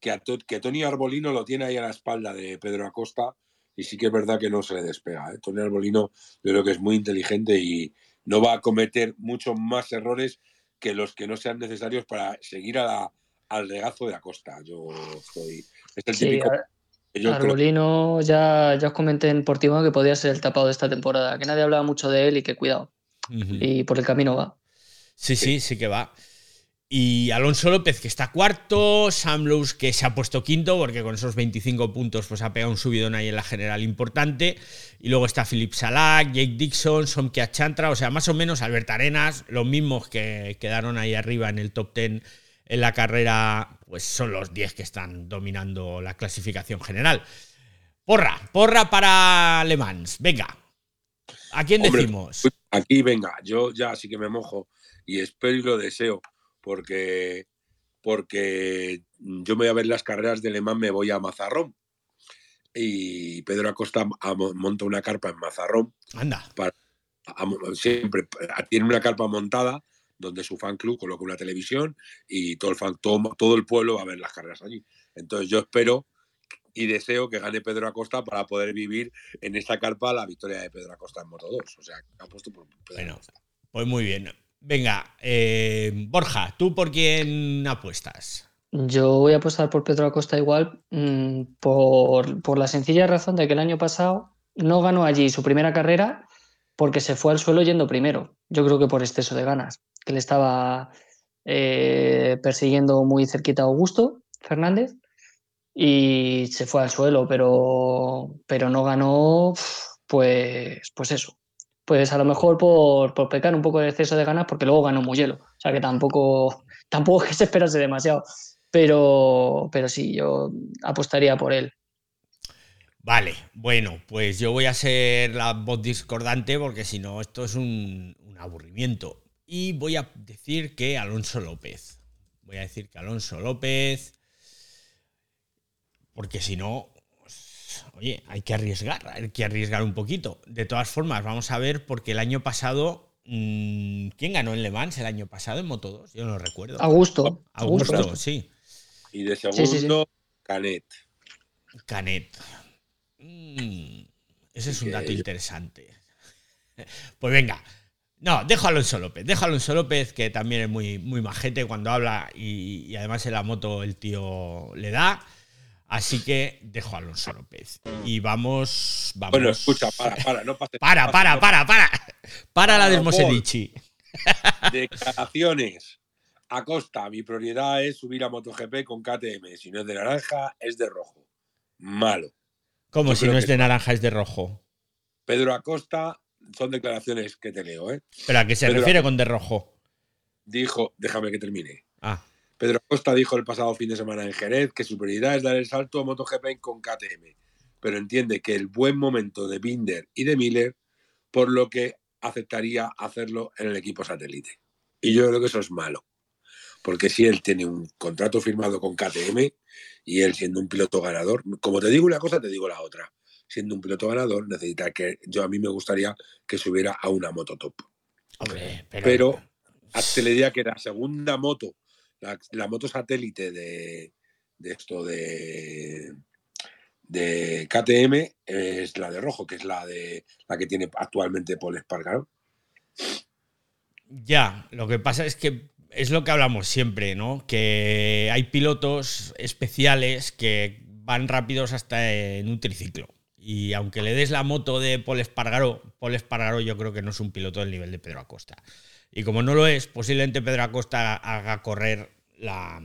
Que, que Tony Arbolino lo tiene ahí a la espalda de Pedro Acosta y sí que es verdad que no se le despega. ¿eh? Tony Arbolino yo creo que es muy inteligente y no va a cometer muchos más errores que los que no sean necesarios para seguir a al regazo de Acosta. Yo soy. Es el típico. Arbolino, ya, ya os comenté en Portimao que podía ser el tapado de esta temporada, que nadie hablaba mucho de él y que cuidado. Y por el camino va. Sí, sí, sí que va. Y Alonso López, que está cuarto, Sam Lowe's, que se ha puesto quinto, porque con esos 25 puntos pues, ha pegado un subidón ahí en la general importante. Y luego está Philip Salak, Jake Dixon, Somkia Chantra, o sea, más o menos Albert Arenas, los mismos que quedaron ahí arriba en el top 10 en la carrera, pues son los 10 que están dominando la clasificación general. Porra, porra para Le Mans. Venga, ¿a quién decimos? Aquí, venga, yo ya sí que me mojo y espero y lo deseo porque, porque yo me voy a ver las carreras de Le Mans, me voy a Mazarrón. Y Pedro Acosta monta una carpa en Mazarrón. Anda. siempre tiene una carpa montada donde su fan club coloca una televisión y todo el fan, todo, el pueblo va a ver las carreras allí. Entonces yo espero y deseo que gane Pedro Acosta para poder vivir en esta carpa la victoria de Pedro Acosta en Moto 2. O sea, ha puesto por bueno, Pues muy bien. Venga, eh, Borja, ¿tú por quién apuestas? Yo voy a apostar por Pedro Acosta igual mm, por, la sencilla razón de que el año pasado no ganó allí su primera carrera porque se fue al suelo yendo primero. Yo creo que por exceso de ganas, que le estaba eh, persiguiendo muy cerquita a Augusto Fernández y se fue al suelo, pero, pero no ganó, pues, pues eso, pues a lo mejor por, pecar un poco de exceso de ganas, porque luego ganó Muyelo. O sea que tampoco, tampoco es esperarse demasiado. Pero, pero sí, yo apostaría por él. Vale, bueno, pues yo voy a ser la voz discordante porque si no, esto es un aburrimiento. Y voy a decir que Alonso López. Voy a decir que Alonso López. Porque si no, oye, hay que arriesgar, hay que arriesgar un poquito. De todas formas, vamos a ver, porque el año pasado, mm, ¿quién ganó en Le Mans el año pasado en Moto 2? Yo no lo recuerdo. Augusto. Augusto, sí. Y de segundo, Canet. Canet. Mm, ese es un dato interesante. Pues venga. No, dejo a Alonso López. Dejo a Alonso López, que también es muy, muy majete cuando habla y, y además en la moto el tío le da. Así que dejo a Alonso López. Y vamos. vamos... Bueno, escucha, para, para, no pase. Para, para, para, para. Para la Desmosedici. Declaraciones. Acosta, mi prioridad es subir a MotoGP con KTM. Si no es de naranja, es de rojo. Malo. ¿Cómo si no es de naranja, es de rojo? Pedro Acosta, son declaraciones que te leo, ¿eh? ¿Pero a qué se refiere con de rojo? Dijo, déjame que termine. Ah. Pedro Acosta dijo el pasado fin de semana en Jerez que su prioridad es dar el salto a MotoGP con KTM, pero entiende que el buen momento de Binder y de Miller, por lo que aceptaría hacerlo en el equipo satélite. Y yo creo que eso es malo, porque si él tiene un contrato firmado con KTM y él siendo un piloto ganador, como te digo una cosa, te digo la otra. Siendo un piloto ganador, necesita que yo a mí me gustaría que subiera a una moto top. Hombre, pero, Pero hazte la idea que la segunda moto la, la moto satélite de, de, esto de, de KTM es la de rojo, que es la de la que tiene actualmente Paul Espargaro. Ya, lo que pasa es que es lo que hablamos siempre, ¿no? Que hay pilotos especiales que van rápidos hasta en un triciclo. Y aunque le des la moto de Paul Espargaro, Paul Espargaro yo creo que no es un piloto del nivel de Pedro Acosta. Y como no lo es, posiblemente Pedro Acosta haga correr la.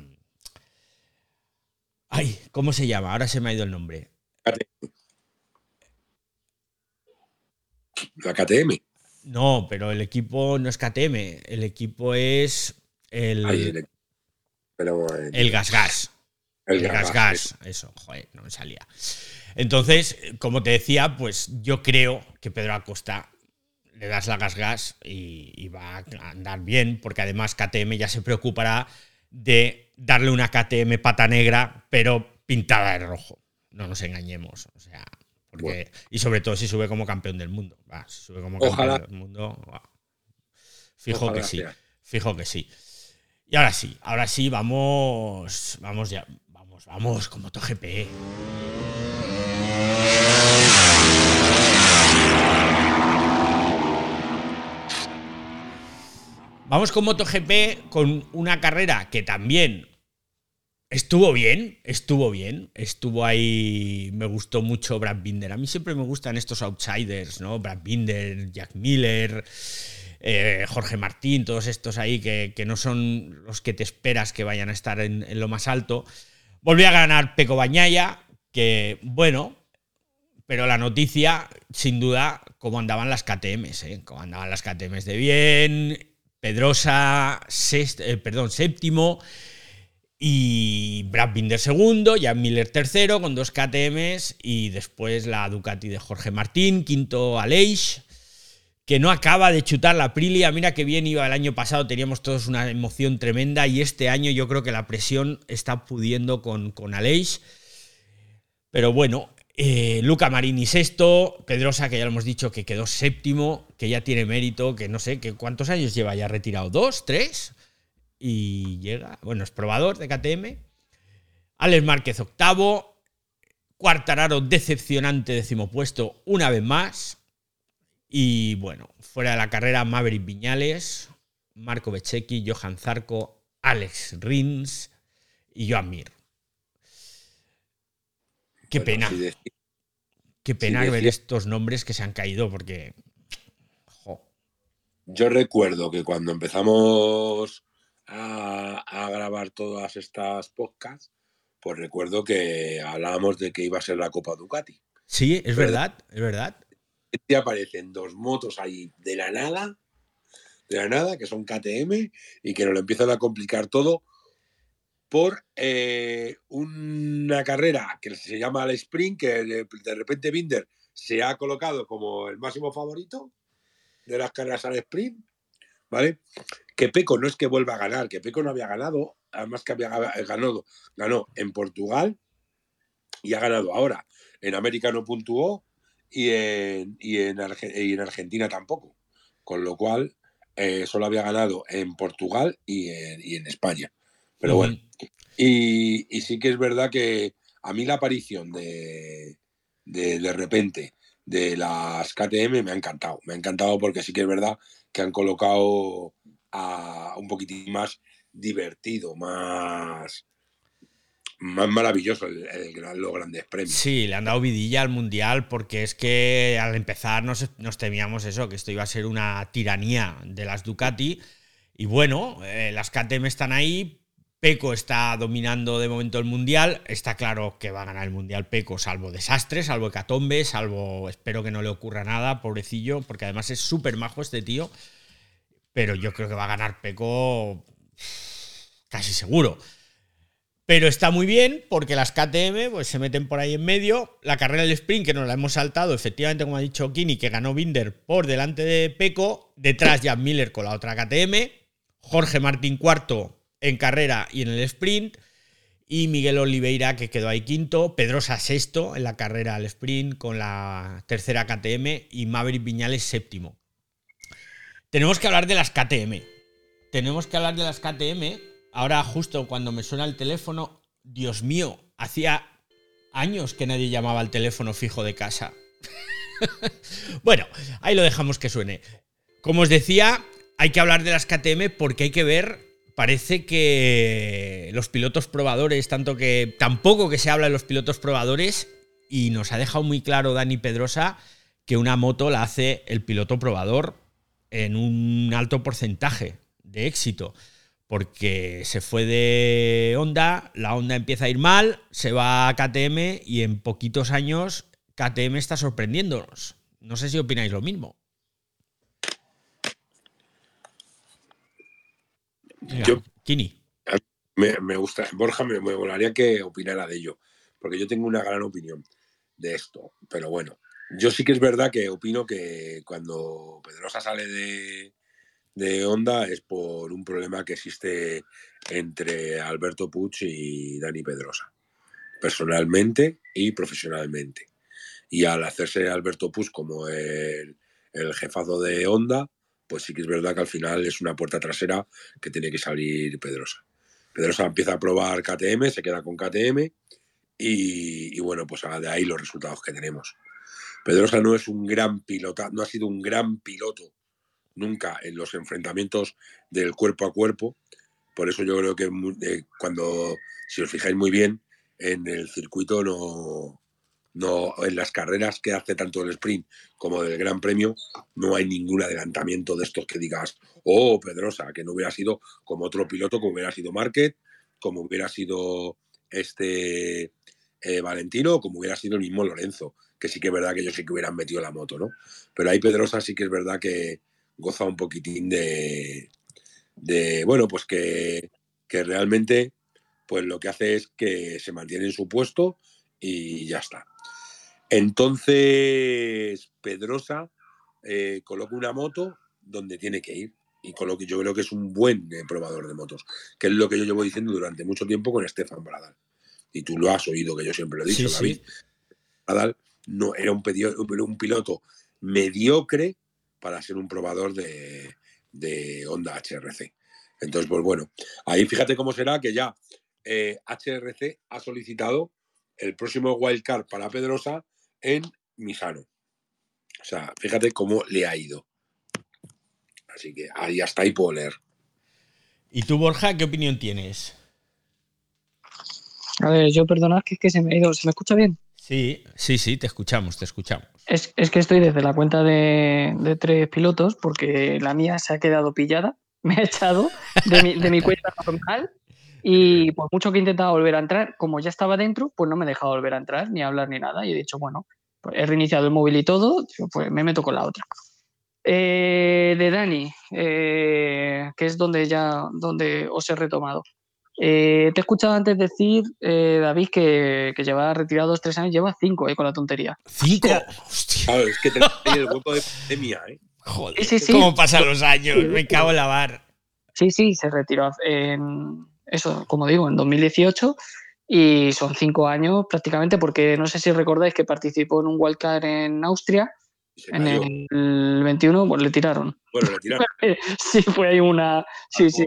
Ay, ¿cómo se llama? Ahora se me ha ido el nombre. La KTM. No, pero el equipo no es KTM. El equipo es el. Ay, el, pero, eh, el Gas Gas. El, El Gas Gas. Eso, joder, no me salía. Entonces, como te decía, pues yo creo que Pedro Acosta le das la gas gas y, y, va a andar bien, porque además KTM ya se preocupará de darle una KTM pata negra, pero pintada de rojo. No nos engañemos. O sea, porque, bueno. y sobre todo si sube como campeón del mundo. Va, si sube como Ojalá. campeón del mundo. Va. Fijo Ojalá que sí. sea. Fijo que sí. Y ahora sí, ahora sí, vamos. Vamos ya. Vamos, vamos, como MotoGP. Vamos con MotoGP con una carrera que también estuvo bien, estuvo bien, estuvo ahí, me gustó mucho Brad Binder. A mí siempre me gustan estos outsiders, ¿no? Brad Binder, Jack Miller, eh, Jorge Martín, todos estos ahí que, no son los que te esperas que vayan a estar en, en lo más alto. Volví a ganar Peco Bañaya, que bueno, pero la noticia, sin duda, cómo andaban las KTMs, ¿eh? Cómo andaban las KTMs de bien, Pedrosa, sexto, eh, perdón, séptimo. Y Brad Binder segundo, Jan Miller tercero con dos KTMs y después la Ducati de Jorge Martín, quinto Aleix, que no acaba de chutar la Aprilia. Mira que bien iba el año pasado, teníamos todos una emoción tremenda y este año yo creo que la presión está pudiendo con, con Aleix. Pero bueno, eh, Luca Marini sexto, Pedrosa, que ya lo hemos dicho que quedó séptimo, que ya tiene mérito, que no sé, que cuántos años lleva ya retirado, dos, tres, y llega, bueno, es probador de KTM. Alex Márquez octavo, Cuartararo decepcionante décimo puesto una vez más. Y bueno, fuera de la carrera Maverick Viñales, Marco Bececchi, Johan Zarco, Alex Rins y Joan Mir. Qué Bueno, pena. si Qué pena ver estos nombres que se han caído porque. jo, Yo recuerdo que cuando empezamos a, a grabar todas estas podcasts, pues recuerdo que hablábamos de que iba a ser la Copa Ducati. Sí, es ¿Verdad? verdad, es verdad. Y aparecen dos motos ahí de la nada, de la nada, que son KTM, y que nos lo empiezan a complicar todo por eh, una carrera que se llama el Sprint, que de, repente Binder se ha colocado como el máximo favorito de las carreras al Sprint, ¿vale? Que Peco no es que vuelva a ganar, que Peco no había ganado, además que había ga- ganado, ganó en Portugal y ha ganado ahora. En América no puntuó y en, y en, y en Argentina tampoco. Con lo cual, eh, solo había ganado en Portugal y en, y en España. Pero bueno. Y, sí que es verdad que a mí la aparición de, de, repente de las KTM me ha encantado. Me ha encantado porque sí que es verdad que han colocado a un poquitín más divertido, más, más maravilloso el, los grandes premios. Sí, le han dado vidilla al mundial porque es que al empezar nos, nos, temíamos eso, que esto iba a ser una tiranía de las Ducati. Y bueno, eh, las KTM están ahí, Peco está dominando de momento el mundial. Está claro que va a ganar el mundial Peco, salvo desastres, salvo hecatombe, salvo. Espero que no le ocurra nada, pobrecillo, porque además es súper majo este tío. Pero yo creo que va a ganar Peco casi seguro. Pero está muy bien porque las KTM pues, se meten por ahí en medio. La carrera del sprint, que nos la hemos saltado, efectivamente, como ha dicho Kini, que ganó Binder por delante de Peco. Detrás Jan Miller con la otra KTM. Jorge Martín cuarto en carrera y en el sprint. Y Miguel Oliveira, que quedó ahí quinto. Pedrosa sexto en la carrera al sprint con la tercera KTM. Y Maverick Viñales séptimo. Tenemos que hablar de las KTM. Tenemos que hablar de las KTM. Ahora, justo cuando me suena el teléfono, Dios mío, hacía años que nadie llamaba al teléfono fijo de casa. bueno, ahí lo dejamos que suene. Como os decía, hay que hablar de las KTM porque hay que ver parece que los pilotos probadores, tanto que tampoco que se habla de los pilotos probadores, y nos ha dejado muy claro Dani Pedrosa que una moto la hace el piloto probador en un alto porcentaje de éxito. Porque se fue de Honda, la Honda empieza a ir mal, se va a KTM y en poquitos años KTM está sorprendiéndonos. No sé si opináis lo mismo. Yo, Kini. Me, gusta, Borja, me, me molaría que opinara de ello, porque yo tengo una gran opinión de esto, pero bueno, yo sí que es verdad que opino que cuando Pedrosa sale de, de Honda es por un problema que existe entre Alberto Puch y Dani Pedrosa, personalmente y profesionalmente. Y al hacerse Alberto Puch como el, el jefazo de Honda, pues sí que es verdad que al final es una puerta trasera que tiene que salir Pedrosa. Pedrosa empieza a probar KTM, se queda con KTM y, bueno, pues de ahí los resultados que tenemos. Pedrosa no es un gran piloto, no ha sido un gran piloto nunca en los enfrentamientos del cuerpo a cuerpo. Por eso yo creo que eh, cuando, si os fijáis muy bien, en el circuito no, no, en las carreras que hace tanto el sprint como del Gran Premio, no hay ningún adelantamiento de estos que digas, oh, Pedrosa, que no hubiera sido como otro piloto, como hubiera sido Márquez, como hubiera sido este eh, Valentino, como hubiera sido el mismo Lorenzo, que sí que es verdad que ellos sí que hubieran metido la moto, ¿no? Pero ahí Pedrosa sí que es verdad que goza un poquitín de, de bueno, pues que, que realmente pues lo que hace es que se mantiene en su puesto y ya está. Entonces, Pedrosa eh, coloca una moto donde tiene que ir y con que yo creo que es un buen eh, probador de motos, que es lo que yo llevo diciendo durante mucho tiempo con Estefan Bradal. Y tú lo has oído, que yo siempre lo he dicho, David. Bradal no, era un, un, piloto mediocre para ser un probador de, de Honda HRC. Entonces, pues bueno, ahí fíjate cómo será que ya HRC eh, ha solicitado el próximo wildcard para Pedrosa en Misano. O sea, fíjate cómo le ha ido. Así que ahí hasta ahí puedo leer. ¿Y tú, Borja, qué opinión tienes? A ver, yo perdonad que es que se me ha ido. ¿Se me escucha bien? Sí, sí, sí, te escuchamos, te escuchamos. Es, que estoy desde la cuenta de, tres pilotos porque la mía se ha quedado pillada. Me ha echado de mi, de mi cuenta normal y por mucho que he intentado volver a entrar, como ya estaba dentro, pues no me he dejado volver a entrar, ni hablar ni nada. Y he dicho, bueno, pues he reiniciado el móvil y todo, pues me meto con la otra. Eh, de Dani, eh, que es donde ya donde os he retomado. Eh, te he escuchado antes decir, David, que, que lleva retirados tres años, lleva cinco con la tontería. ¿Cinco? Hostia. es que te el hueco de pandemia, ¿eh? Joder, ¿cómo pasan los años? Me cago en la bar. Sí, sí, se retiró en, eso, como digo, en 2018 y son cinco años prácticamente porque no sé si recordáis que participó en un wildcard en Austria. En el 21, pues le tiraron. Bueno, le tiraron. sí, fue ahí una. Sí, sí.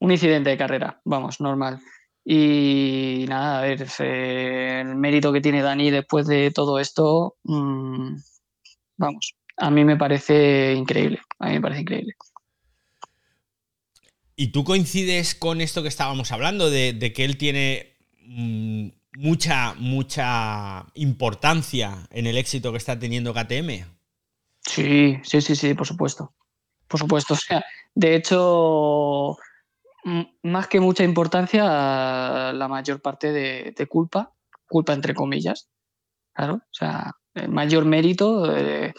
un incidente de carrera, vamos, normal. Y nada, a ver, el mérito que tiene Dani después de todo esto, mm, vamos, a mí me parece increíble, a mí me parece increíble. ¿Y tú coincides con esto que estábamos hablando, de, que él tiene mm, mucha, mucha importancia en el éxito que está teniendo KTM? Sí, sí, sí, sí, por supuesto. Por supuesto. O sea, de hecho, más que mucha importancia, la mayor parte de, culpa, culpa entre comillas. Claro, o sea, el mayor mérito eh,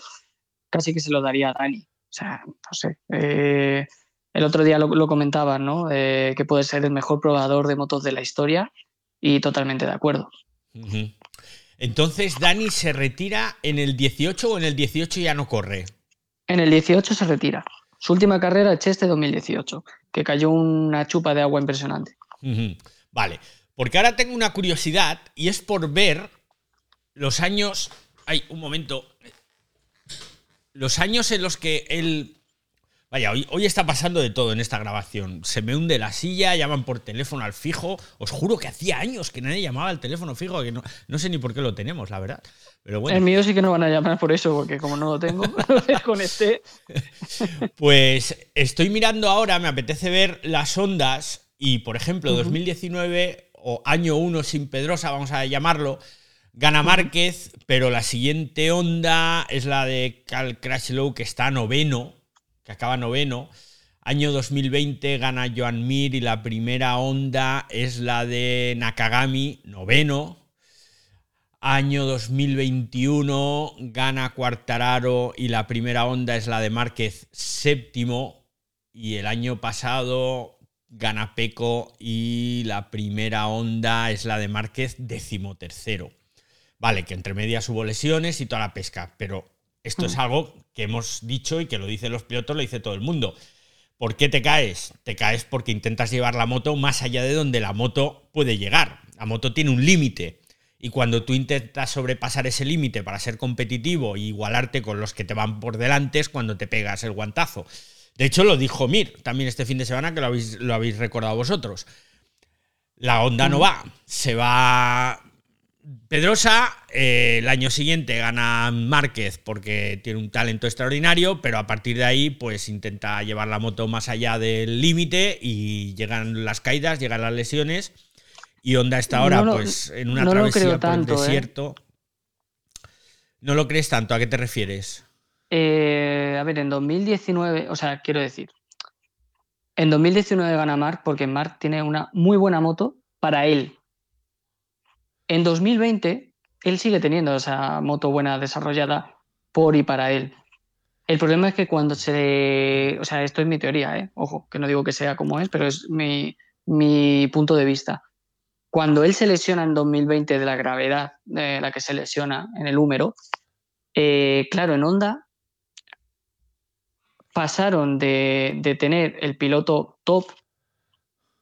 casi que se lo daría a Dani. O sea, no sé. Eh, el otro día lo, lo comentaban, ¿no? Eh, que puede ser el mejor probador de motos de la historia y totalmente de acuerdo. Entonces, Dani se retira en el 18 o en el 18 ya no corre. En el 18 se retira. Su última carrera es este 2018, que cayó una chupa de agua impresionante. Vale, porque ahora tengo una curiosidad y es por ver los años. Ay, un momento. Los años en los que él Vaya, hoy, está pasando de todo en esta grabación. Se me hunde la silla, llaman por teléfono al fijo. Os juro que hacía años que nadie llamaba al teléfono fijo, que no, no sé ni por qué lo tenemos, la verdad. Pero bueno. El mío sí que no van a llamar por eso, porque como no lo tengo, con este. Pues estoy mirando ahora, me apetece ver las ondas y, por ejemplo, 2019 o año 1 sin Pedrosa, vamos a llamarlo, gana Márquez, pero la siguiente onda es la de Cal Crashlow, que está noveno que acaba noveno. Año 2020 gana Joan Mir y la primera onda es la de Nakagami, noveno. Año 2021 gana Cuartararo y la primera onda es la de Márquez, séptimo. Y el año pasado gana Peco y la primera onda es la de Márquez, decimotercero. Vale, que entre medias hubo lesiones y toda la pesca, pero esto es mm. algo que hemos dicho y que lo dicen los pilotos, lo dice todo el mundo. ¿Por qué te caes? Te caes porque intentas llevar la moto más allá de donde la moto puede llegar. La moto tiene un límite. Y cuando tú intentas sobrepasar ese límite para ser competitivo e igualarte con los que te van por delante es cuando te pegas el guantazo. De hecho, lo dijo Mir también este fin de semana, que lo habéis, lo habéis recordado vosotros. La onda no va. Se va Pedrosa, eh, el año siguiente gana Márquez porque tiene un talento extraordinario, pero a partir de ahí, pues intenta llevar la moto más allá del límite y llegan las caídas, llegan las lesiones. Y Honda está ahora, pues, en una travesía por el ¿eh? desierto. ¿No lo crees tanto? ¿A qué te refieres? Eh, a ver, en 2019, o sea, quiero decir, en 2019 gana Marc porque Marc tiene una muy buena moto para él, en 2020, él sigue teniendo esa moto buena desarrollada por y para él. El problema es que cuando se... O sea, esto es mi teoría, ¿eh? Ojo, que no digo que sea como es, pero es mi, punto de vista. Cuando él se lesiona en 2020 de la gravedad de la que se lesiona en el húmero, eh, claro, en Honda pasaron de, tener el piloto top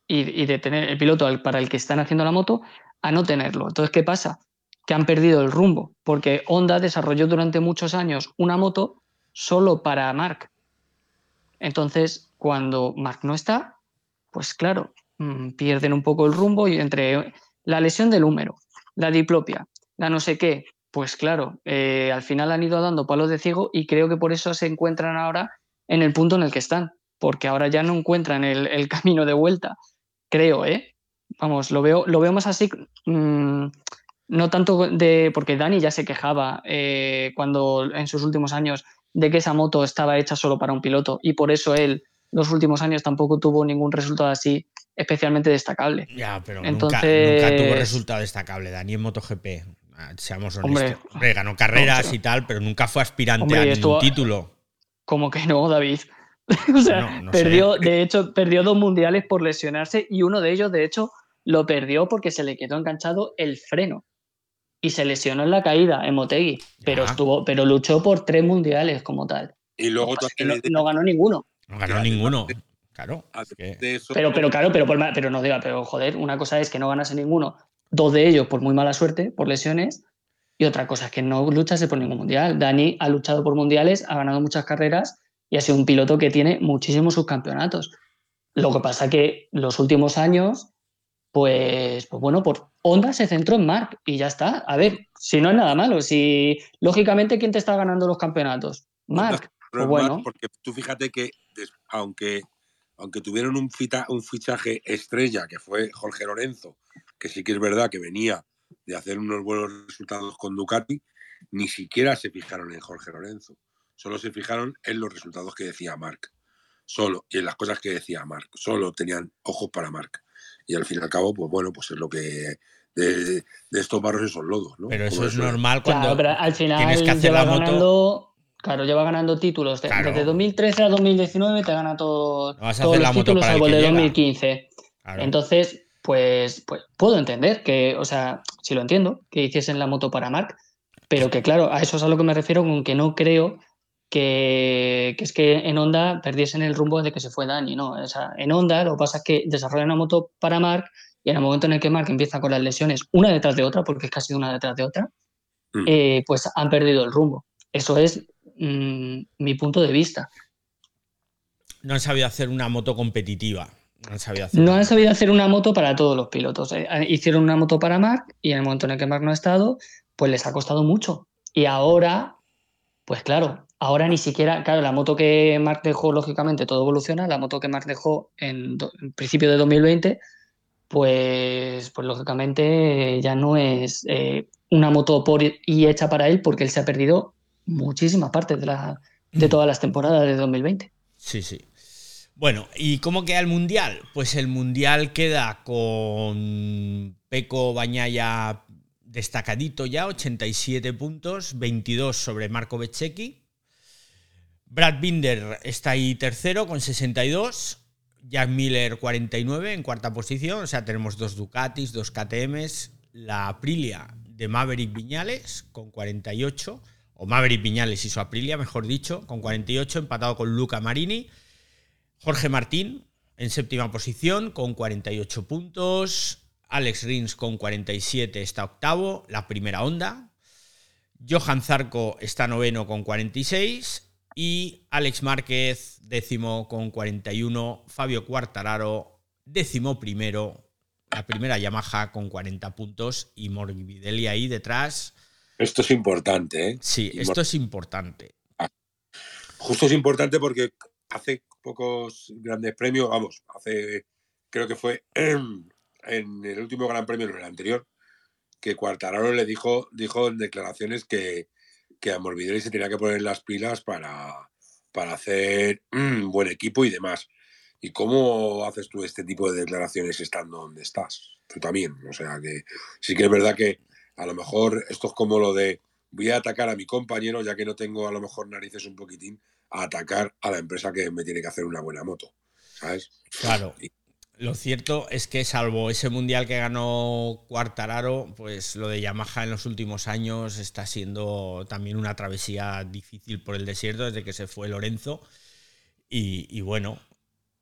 y, de tener el piloto para el que están haciendo la moto a no tenerlo. Entonces, ¿qué pasa? Que han perdido el rumbo, porque Honda desarrolló durante muchos años una moto solo para Mark. Entonces, cuando Mark no está, pues claro, mm, pierden un poco el rumbo y entre la lesión del húmero, la diplopia, la no sé qué, pues claro, eh, al final han ido dando palos de ciego y creo que por eso se encuentran ahora en el punto en el que están, porque ahora ya no encuentran el, el camino de vuelta, creo, ¿eh? Vamos, lo veo, lo veo más así, mm, no tanto de, porque Dani ya se quejaba eh, cuando en sus últimos años de que esa moto estaba hecha solo para un piloto y por eso él los últimos años tampoco tuvo ningún resultado así especialmente destacable. Ya, pero nunca, tuvo resultado destacable Dani en MotoGP. Ah, seamos honestos. Hombre, ganó carreras y tal, pero nunca fue aspirante a ningún título. Como que no, David. o sea, perdió, de hecho, perdió dos mundiales por lesionarse y uno de ellos, de hecho, lo perdió porque se le quedó enganchado el freno y se lesionó en la caída en Motegi, pero estuvo, pero luchó por tres mundiales como tal. Y luego no, ganó ninguno. No ganó ninguno. Claro. pero, pero claro, pero, pero no diga, pero joder, una cosa es que no ganase ninguno, dos de ellos por muy mala suerte, por lesiones, y otra cosa es que no luchase por ningún mundial. Dani ha luchado por mundiales, ha ganado muchas carreras y ha sido un piloto que tiene muchísimos subcampeonatos. Lo que pasa que los últimos años, pues, pues bueno, por Honda se centró en Mark y ya está. A ver, si no es nada malo, si lógicamente quién te está ganando los campeonatos, Mark. Pues bueno. porque tú fíjate que aunque aunque tuvieron un, un fichaje estrella que fue Jorge Lorenzo, que sí que es verdad que venía de hacer unos buenos resultados con Ducati, ni siquiera se fijaron en Jorge Lorenzo. Solo se fijaron en los resultados que decía Marc. Solo. Y en las cosas que decía Marc. Solo tenían ojos para Marc. Y al fin y al cabo, pues bueno, pues es lo que. De, estos barros esos lodos, ¿no? Pero eso es normal cuando al final tienes que hacer la moto. Ganando, claro, lleva ganando títulos. Desde 2013 a 2019 te gana todo, todos los títulos, salvo el de 2015. Entonces, pues, pues puedo entender que, o sea, si lo entiendo, que hiciesen la moto para Marc, pero que claro, a eso es a lo que me refiero con que no creo que, es que en Honda perdiesen el rumbo de que se fue Dani, ¿no? O sea, en Honda lo que pasa es que desarrollan una moto para Mark y en el momento en el que Mark empieza con las lesiones una detrás de otra, porque es casi una detrás de otra, mm. eh, pues han perdido el rumbo. Eso es mm, mi punto de vista. No han sabido hacer una moto competitiva. No han sabido hacer, no han sabido hacer una moto para todos los pilotos. Eh, hicieron una moto para Mark y en el momento en el que Mark no ha estado, pues les ha costado mucho. Y ahora, pues claro, ahora ni siquiera, claro, la moto que Mark dejó, lógicamente, todo evoluciona, la moto que Mark dejó en, principio de 2020, pues, pues lógicamente ya no es eh, una moto por y hecha para él, porque él se ha perdido muchísimas partes de, la, de mm. todas las temporadas de 2020. Sí, sí. Bueno, ¿y cómo queda el Mundial? Pues el Mundial queda con Peco Bañaya destacadito ya, 87 puntos, 22 sobre Marco Beccecchi. Brad Binder está ahí tercero con 62. Jack Miller 49 en cuarta posición. O sea, tenemos dos Ducatis, dos KTMs. La Aprilia de Maverick Viñales con 48. O Maverick Viñales y su Aprilia, mejor dicho, con 48, empatado con Luca Marini. Jorge Martín en séptima posición con 48 puntos. Alex Rins con 47 está octavo, la primera onda. Johan Zarco está noveno con 46 y Alex Márquez décimo con 41, Fabio Cuartararo décimo primero, la primera Yamaha con 40 puntos y Morbidelli ahí detrás. Esto es importante, ¿eh? Sí, esto es importante. Ah, justo es importante porque hace pocos grandes premios, vamos, hace, creo que fue en el último Gran Premio, en el anterior, que Cuartararo le dijo, dijo en declaraciones que, que a Morbidelli se tenía que poner las pilas para, para hacer un buen equipo y demás. ¿Y cómo haces tú este tipo de declaraciones estando donde estás? Tú también. O sea que sí que es verdad que a lo mejor esto es como lo de voy a atacar a mi compañero, ya que no tengo a lo mejor narices un poquitín, a atacar a la empresa que me tiene que hacer una buena moto. ¿Sabes? Claro. Lo cierto es que salvo ese mundial que ganó Cuartararo, pues lo de Yamaha en los últimos años está siendo también una travesía difícil por el desierto desde que se fue Lorenzo. Y, bueno,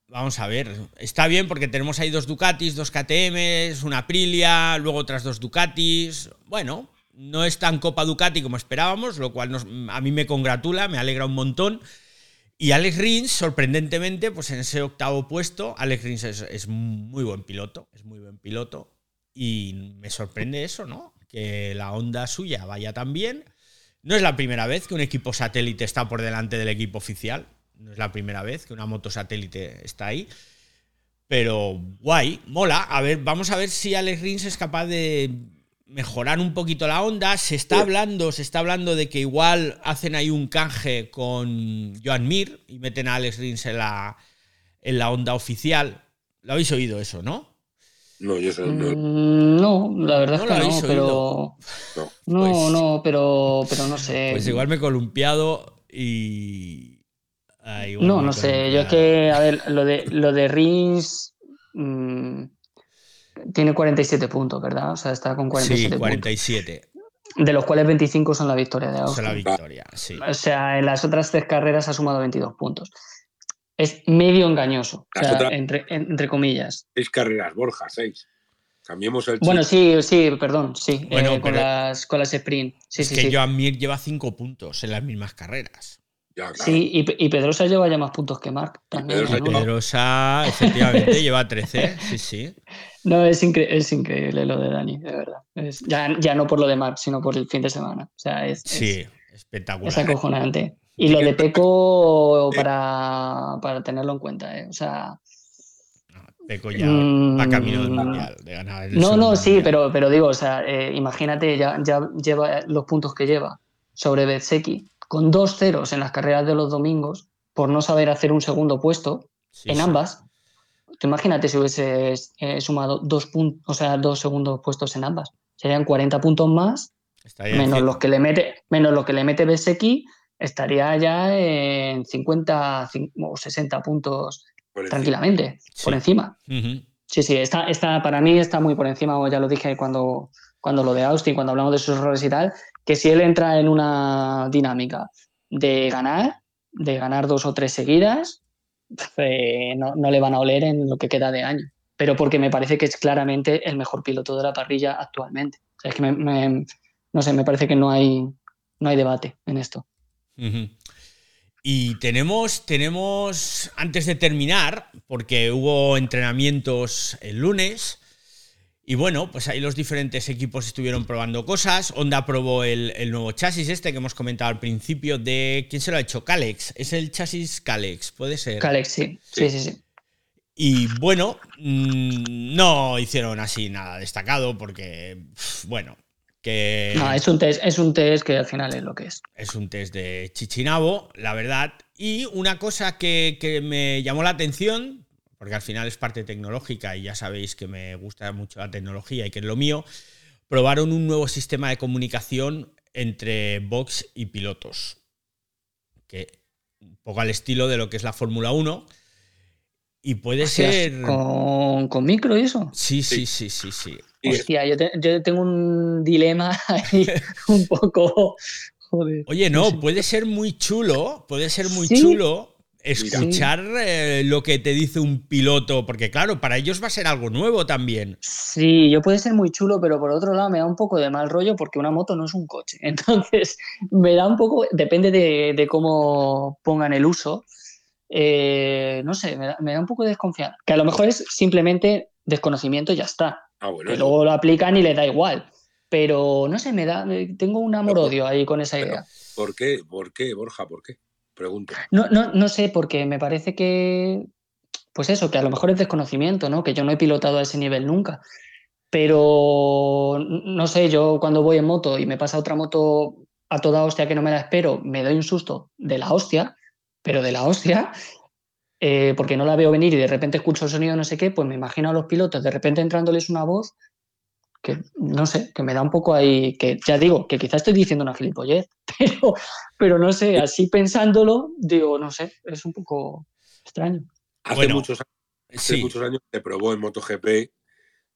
vamos a ver. Está bien porque tenemos ahí dos Ducatis, dos KTMs, una Aprilia, luego otras dos Ducatis. Bueno, no es tan Copa Ducati como esperábamos, lo cual a mí me congratula, me alegra un montón. Y Alex Rins, sorprendentemente, pues en ese octavo puesto, Alex Rins es, muy buen piloto, es muy buen piloto. Y me sorprende eso, ¿no? Que la onda suya vaya tan bien. No es la primera vez que un equipo satélite está por delante del equipo oficial. No es la primera vez que una moto satélite está ahí. Pero guay, mola. A ver, vamos a ver si Alex Rins es capaz de mejorar un poquito la onda. Se está hablando, se está hablando de que igual hacen ahí un canje con Joan Mir y meten a Alex Rins en la, en la onda oficial. ¿Lo habéis oído eso, no? No, yo no. Mm, no, la verdad es que no, pero. No, pues no, pero, pero no sé. Pues igual me he columpiado y. Ah, no, no sé. Yo es que, a ver, lo de, lo de Rins. Mm, tiene 47 puntos, ¿verdad? O sea, está con 47 Sí, 47. De los cuales 25 son la victoria de Austria. Son la victoria, sí. O sea, en las otras tres carreras ha sumado 22 puntos. Es medio engañoso, o sea, entre, entre, comillas. Seis carreras, Borja, seis. Cambiemos el Bueno, sí, sí, perdón, sí. Eh, con, las, con las sprint. Sí, es que Joan Mir lleva cinco puntos en las mismas carreras. Ya, claro. Sí, y, y Pedrosa lleva ya más puntos que Marc. También, Pedrosa efectivamente, lleva 13. Sí, sí. No, es, incre- es increíble lo de Dani, de verdad. Es- ya, ya no por lo de Marc, sino por el fin de semana. O sea, es, es- Sí, es espectacular. acojonante. Y lo de Peco para, para tenerlo en cuenta, ¿eh? O sea, Peco ya Mm, va camino del mundial, de ganar el no, no, sí, mundial. pero, pero digo, o sea, eh, imagínate, ya, ya lleva los puntos que lleva sobre Betseki con dos ceros en las carreras de los domingos por no saber hacer un segundo puesto Sí, en sí. ambas. Tú imagínate si hubiese eh, sumado dos puntos, o sea, dos segundos puestos en ambas. Serían 40 puntos más, menos en los que le mete, menos lo que le mete Beseki, estaría ya en 50 cin- o 60 puntos Por encima. tranquilamente, por encima. Sí, sí, está, está, para mí está muy por encima, o ya lo dije cuando, cuando lo de Austin, cuando hablamos de sus errores y tal, que si él entra en una dinámica de ganar, de ganar dos o tres seguidas, eh, no, le van a oler en lo que queda de año. Pero porque me parece que es claramente el mejor piloto de la parrilla actualmente. O sea, es que me, me- no sé, me parece que no hay, no hay debate en esto. Y tenemos, tenemos, antes de terminar, porque hubo entrenamientos el lunes, y bueno, pues ahí los diferentes equipos estuvieron probando cosas. Honda probó el, el nuevo chasis este que hemos comentado al principio de... ¿Quién se lo ha hecho? Calex. Es el chasis Calex, puede ser. Calex, sí, sí, sí, sí. Y bueno, mm, no hicieron así nada destacado porque, bueno, que... No, es un test, es un test que al final es lo que es. Es un test de Chichinabo, la verdad. Y una cosa que, que me llamó la atención, porque al final es parte tecnológica y ya sabéis que me gusta mucho la tecnología y que es lo mío, probaron un nuevo sistema de comunicación entre box y pilotos. Que un poco al estilo de lo que es la Fórmula 1. Y puede Hostias, ser... Con, con micro y eso. Sí, sí, sí, sí, sí. Sí, Hostia, yo, te- yo tengo un dilema ahí un poco. Joder. Oye, no, puede ser muy chulo, puede ser muy Sí. chulo escuchar eh, lo que te dice un piloto, porque claro, para ellos va a ser algo nuevo también. Sí, yo puede ser muy chulo, pero por otro lado me da un poco de mal rollo porque una moto no es un coche. Entonces, me da un poco, depende de, de cómo pongan el uso. eh, no sé, me da, me da un poco de desconfianza. Que a lo mejor es simplemente desconocimiento y ya está. Ah, bueno. Que eso- luego lo aplican y les da igual. Pero no sé, me da, tengo un amor-odio ahí con esa idea. ¿Por qué? ¿Por qué, Borja? ¿Por qué? Pregunto. No, no, no sé, porque me parece que, pues eso, que a lo mejor es desconocimiento, ¿no? Que yo no he pilotado a ese nivel nunca. Pero, no sé, yo cuando voy en moto y me pasa otra moto a toda hostia que no me la espero, me doy un susto de la hostia, pero de la hostia, eh, porque no la veo venir y de repente escucho el sonido no sé qué, pues me imagino a los pilotos de repente entrándoles una voz que, no sé, que me da un poco ahí, que ya digo, que quizás estoy diciendo una gilipollez, pero, pero no sé, así pensándolo, digo, no sé, es un poco extraño. Hace, Bueno, muchos, hace Sí, muchos años se probó en MotoGP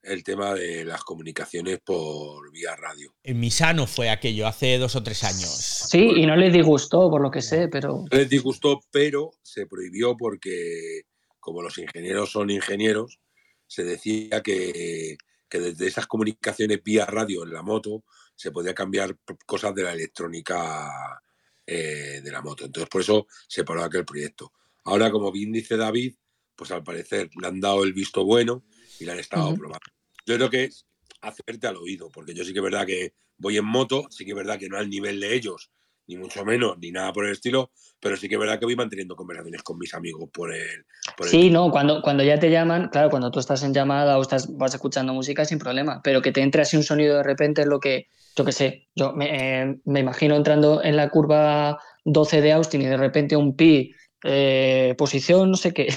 el tema de las comunicaciones por vía radio. en Misano fue aquello, hace dos o tres años. Sí, y no les disgustó, por lo que sé, pero No les disgustó, pero se prohibió porque, como los ingenieros son ingenieros, se decía que, que desde esas comunicaciones vía radio en la moto se podía cambiar cosas de la electrónica eh, de la moto. Entonces, por eso se paró aquel proyecto. Ahora, como bien dice David, pues al parecer le han dado el visto bueno y le han estado Ujú. probando. Yo creo que es hacerte al oído, porque yo sí que es verdad que voy en moto, sí que es verdad que no al nivel de ellos, ni mucho menos, ni nada por el estilo, pero sí que es verdad que voy manteniendo conversaciones con mis amigos por el. Por el sí, no, cuando, cuando ya te llaman, claro, cuando tú estás en llamada o estás, vas escuchando música sin problema, pero que te entre así un sonido de repente es lo que, yo qué sé, yo me, eh, me imagino entrando en la curva 12 de Austin y de repente un pi, eh, posición, no sé qué.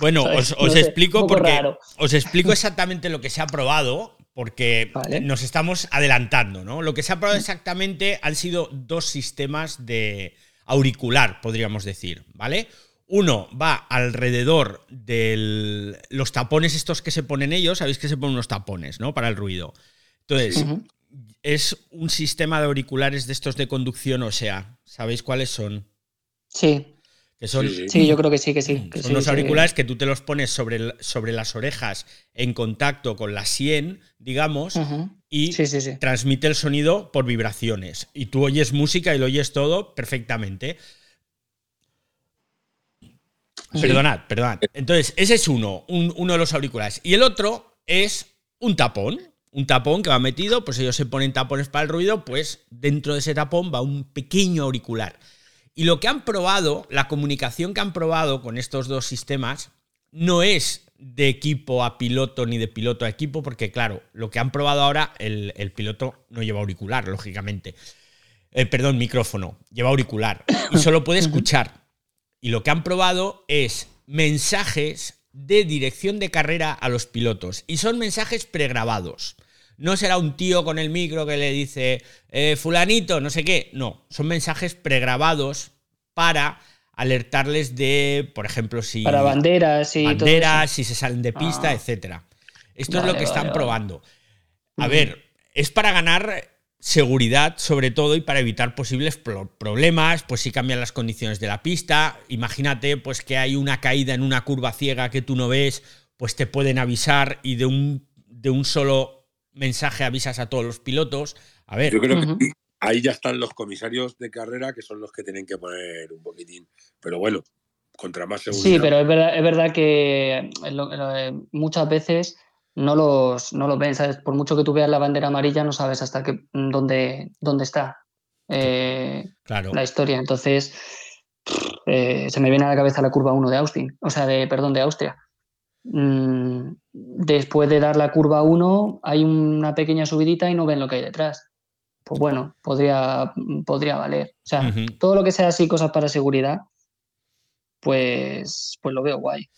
Bueno, ¿sabes? os, os No sé, explico poco porque raro. os explico exactamente lo que se ha probado, porque Vale. nos estamos adelantando, ¿no? Lo que se ha probado exactamente han sido dos sistemas de auricular, podríamos decir, ¿vale? Uno va alrededor de los tapones estos que se ponen ellos, sabéis que se ponen unos tapones, ¿no? Para el ruido. Entonces, es un sistema de auriculares de estos de conducción, o sea, ¿sabéis cuáles son? Sí, Que son Sí, sí. sí, yo creo que sí, que sí. que son sí, unos sí. auriculares que tú te los pones sobre, el- sobre las orejas en contacto con la sien, digamos, y Sí, sí, sí. transmite el sonido por vibraciones. Y tú oyes música y lo oyes todo perfectamente. Perdonad, perdonad. Entonces, ese es uno, uno de los auriculares. Y el otro es un tapón. Un tapón que va metido, pues ellos se ponen tapones para el ruido, pues dentro de ese tapón va un pequeño auricular. Y lo que han probado, la comunicación que han probado con estos dos sistemas, no es de equipo a piloto ni de piloto a equipo, porque claro, lo que han probado ahora, el, piloto no lleva auricular, lógicamente. Eh, perdón, micrófono, lleva auricular y solo puede escuchar. Y lo que han probado es mensajes de dirección de carrera a los pilotos. Y son mensajes pregrabados. No será un tío con el micro que le dice, eh, fulanito, no sé qué. No, son mensajes pregrabados para alertarles de, por ejemplo, si... Para banderas y Banderas, si se salen de pista, ah. etc. Esto es lo que están probando. A ver, es para ganar seguridad sobre todo y para evitar posibles problemas, pues si cambian las condiciones de la pista, imagínate pues que hay una caída en una curva ciega que tú no ves, pues te pueden avisar y de un, de un solo mensaje avisas a todos los pilotos. A ver. Yo creo que ahí ya están los comisarios de carrera que son los que tienen que poner un poquitín. Pero bueno, contra más seguridad. Sí, pero es verdad, es verdad que muchas veces no los, no los ven, ¿sabes? Por mucho que tú veas la bandera amarilla, no sabes hasta qué, dónde, dónde está eh, la historia. Entonces, eh, se me viene a la cabeza la curva 1 de Austin, o sea, de, perdón, de Austria. Mm, después de dar la curva 1, hay una pequeña subidita y no ven lo que hay detrás. Pues bueno, podría, podría valer. O sea, todo lo que sea así, cosas para seguridad, pues, pues lo veo guay.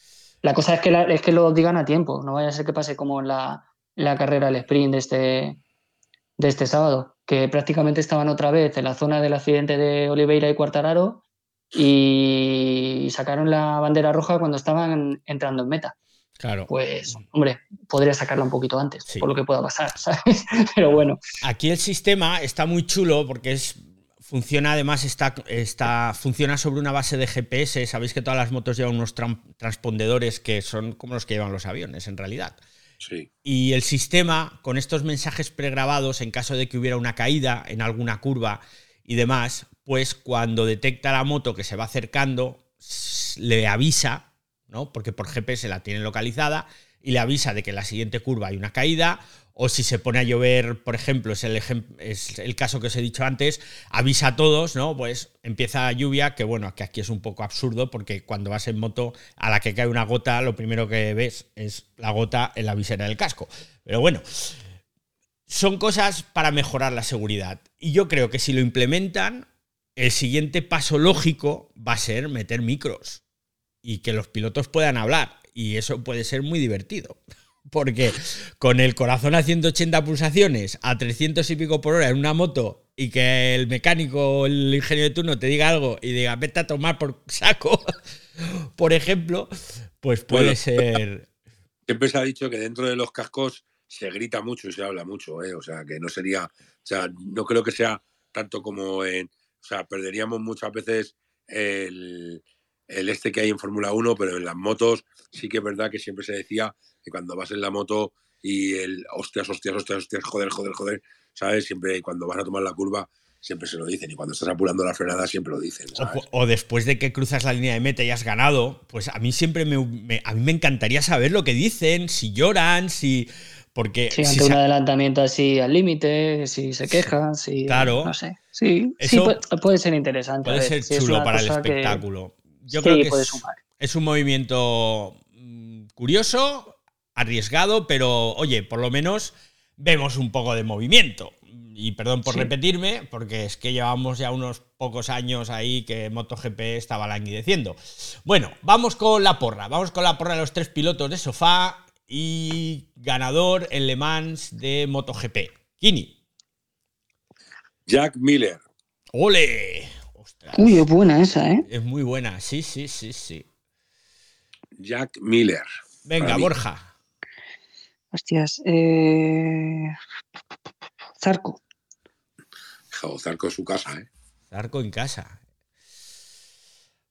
La cosa es que, es que lo digan a tiempo, no vaya a ser que pase como en la, carrera, el sprint de este, de este sábado, que prácticamente estaban otra vez en la zona del accidente de Oliveira y Cuartararo y sacaron la bandera roja cuando estaban entrando en meta. Claro. Pues, hombre, podría sacarla un poquito antes, por lo que pueda pasar, ¿sabes? Pero bueno. Aquí el sistema está muy chulo porque es Funciona además, está, está, funciona sobre una base de GPS. Sabéis que todas las motos llevan unos transpondedores que son como los que llevan los aviones, en realidad. Sí. Y el sistema, con estos mensajes pregrabados, en caso de que hubiera una caída en alguna curva y demás, pues cuando detecta la moto que se va acercando, le avisa, ¿no? Porque por GPS la tiene localizada, y le avisa de que en la siguiente curva hay una caída o si se pone a llover, por ejemplo, es el, es el caso que os he dicho antes, avisa a todos, ¿no? Pues empieza lluvia, que bueno, que aquí es un poco absurdo porque cuando vas en moto a la que cae una gota, lo primero que ves es la gota en la visera del casco. Pero bueno, son cosas para mejorar la seguridad. Y yo creo que si lo implementan, el siguiente paso lógico va a ser meter micros y que los pilotos puedan hablar. Y eso puede ser muy divertido. Porque con el corazón a 180 pulsaciones, a 300 y pico por hora en una moto, y que el mecánico o el ingeniero de turno te diga algo y diga, vete a tomar por saco, por ejemplo, pues puede ser. Siempre se ha dicho que dentro de los cascos se grita mucho y se habla mucho, ¿eh? o sea, que no sería, o sea, no creo que sea tanto como en, o sea, perderíamos muchas veces el, el este que hay en Fórmula 1, pero en las motos sí que es verdad que siempre se decía que cuando vas en la moto y el hostias, hostias, hostias, hostias, joder, joder, joder, ¿sabes? Siempre cuando vas a tomar la curva siempre se lo dicen y cuando estás apurando la frenada siempre lo dicen. O, después de que cruzas la línea de meta y has ganado, pues a mí siempre me, a mí me encantaría saber lo que dicen, si lloran, si porque sí, ante un adelantamiento así al límite, si se quejan, si claro, no sé. Sí, sí puede, ser interesante. Puede ser chulo para el espectáculo. Yo creo que es, es un movimiento mm, curioso, arriesgado, pero oye, por lo menos vemos un poco de movimiento. Y perdón por repetirme, porque es que llevamos ya unos pocos años ahí que MotoGP estaba languideciendo. Bueno, vamos con la porra. Vamos con la porra de los tres pilotos de sofá y ganador en Le Mans de MotoGP. Kini. Jack Miller. ¡Ole! Uy, es buena esa, ¿eh? Es muy buena, sí, sí, sí, sí. Jack Miller. Venga, Borja. Hostias. Eh... Zarco. Zarco es su casa, ¿eh? Zarco en casa.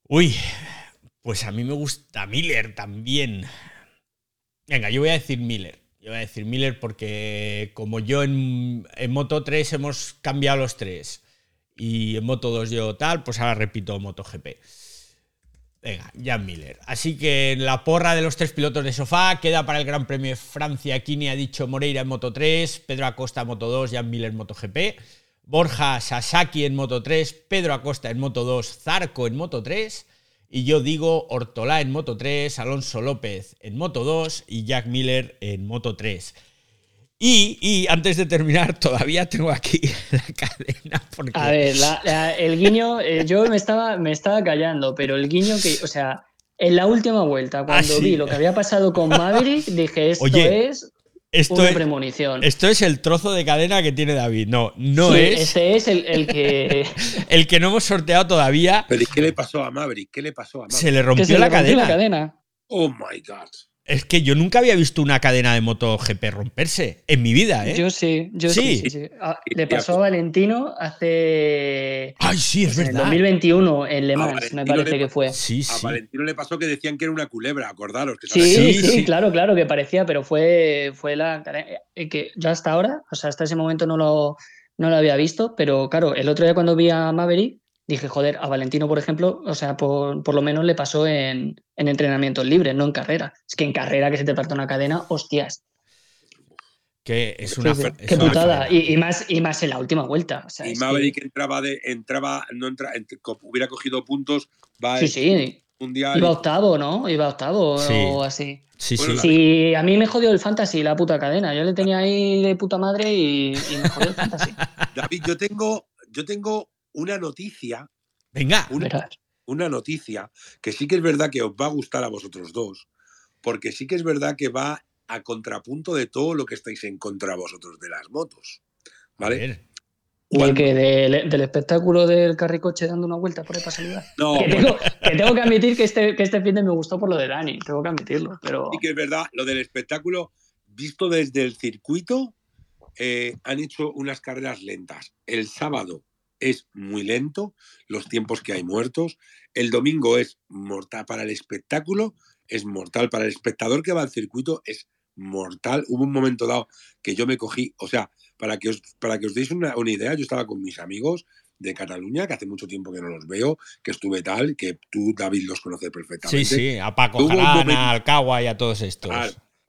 Uy, pues a mí me gusta Miller también. Venga, yo voy a decir Miller. Yo voy a decir Miller porque como yo en, en Moto 3 hemos cambiado los tres y en Moto 2 yo tal, pues ahora repito MotoGP. Venga, Jan Miller. Así que en la porra de los tres pilotos de sofá queda para el Gran Premio de Francia. Kini ha dicho Moreira en Moto 3, Pedro Acosta en Moto 2, Jan Miller en Moto GP, Borja Sasaki en Moto 3, Pedro Acosta en Moto 2, Zarco en Moto 3. Y yo digo Hortolá en Moto 3, Alonso López en Moto 2 y Jack Miller en Moto 3. Y, antes de terminar, todavía tengo aquí la cadena. A ver, el guiño, eh, yo me estaba, me estaba callando, pero el guiño que, o sea, en la última vuelta, ah, cuando vi lo que había pasado con Maverick, dije, esto es esto una es, premonición. Esto es el trozo de cadena que tiene David. No, no es. Ese es el, que. el que no hemos sorteado todavía. Pero qué le pasó a Maverick? ¿Qué le pasó a Maverick? Se le rompió, la, rompió la cadena. Oh my God. Es que yo nunca había visto una cadena de MotoGP romperse en mi vida, ¿eh? Yo sí, yo sí. Ah, le pasó a Valentino hace. Ay, sí, es verdad. En 2021 en Le Mans, me parece que fue. Sí, sí. A Valentino le pasó que decían que era una culebra, acordaros. Que sí, sí, claro, claro que parecía, pero fue, fue la. Eh, que yo hasta ahora, o sea, hasta ese momento no lo, no lo había visto, pero claro, el otro día cuando vi a Maverick dije, joder, a Valentino, por ejemplo, o sea, por, lo menos le pasó en, en, entrenamientos libres, no en carrera. Es que en carrera que se te parte una cadena, hostias. Que es una. qué putada. y, más, y más en la última vuelta. y Maverick entraba de. entraba, no entra, hubiera cogido puntos, va sí, sí. mundial. Iba octavo, ¿no? Iba octavo o así. Sí, sí. sí. a mí me jodió el fantasy, la puta cadena. Yo le tenía ahí de puta madre y, y me jodió el fantasy. David, yo tengo, yo tengo una noticia. Venga, una, una noticia que sí que es verdad que os va a gustar a vosotros dos, porque sí que es verdad que va a contrapunto de todo lo que estáis en contra vosotros de las motos. ¿Vale? que del, espectáculo del carricoche dando una vuelta por ahí para saludar. No, que, tengo, que, tengo, que admitir que este, que este fin de me gustó por lo de Dani, tengo que admitirlo. Pero... Sí que es verdad, lo del espectáculo, visto desde el circuito, eh, han hecho unas carreras lentas. El sábado es muy lento, los tiempos que hay muertos. El domingo es mortal para el espectáculo, es mortal para el espectador que va al circuito, es mortal. Hubo un momento dado que yo me cogí, o sea, para que os, para que os deis una, idea, yo estaba con mis amigos de Cataluña, que hace mucho tiempo que no los veo, que estuve tal, que tú, David, los conoces perfectamente. Sí, sí, a Paco Jarana, al Cagua y a todos estos.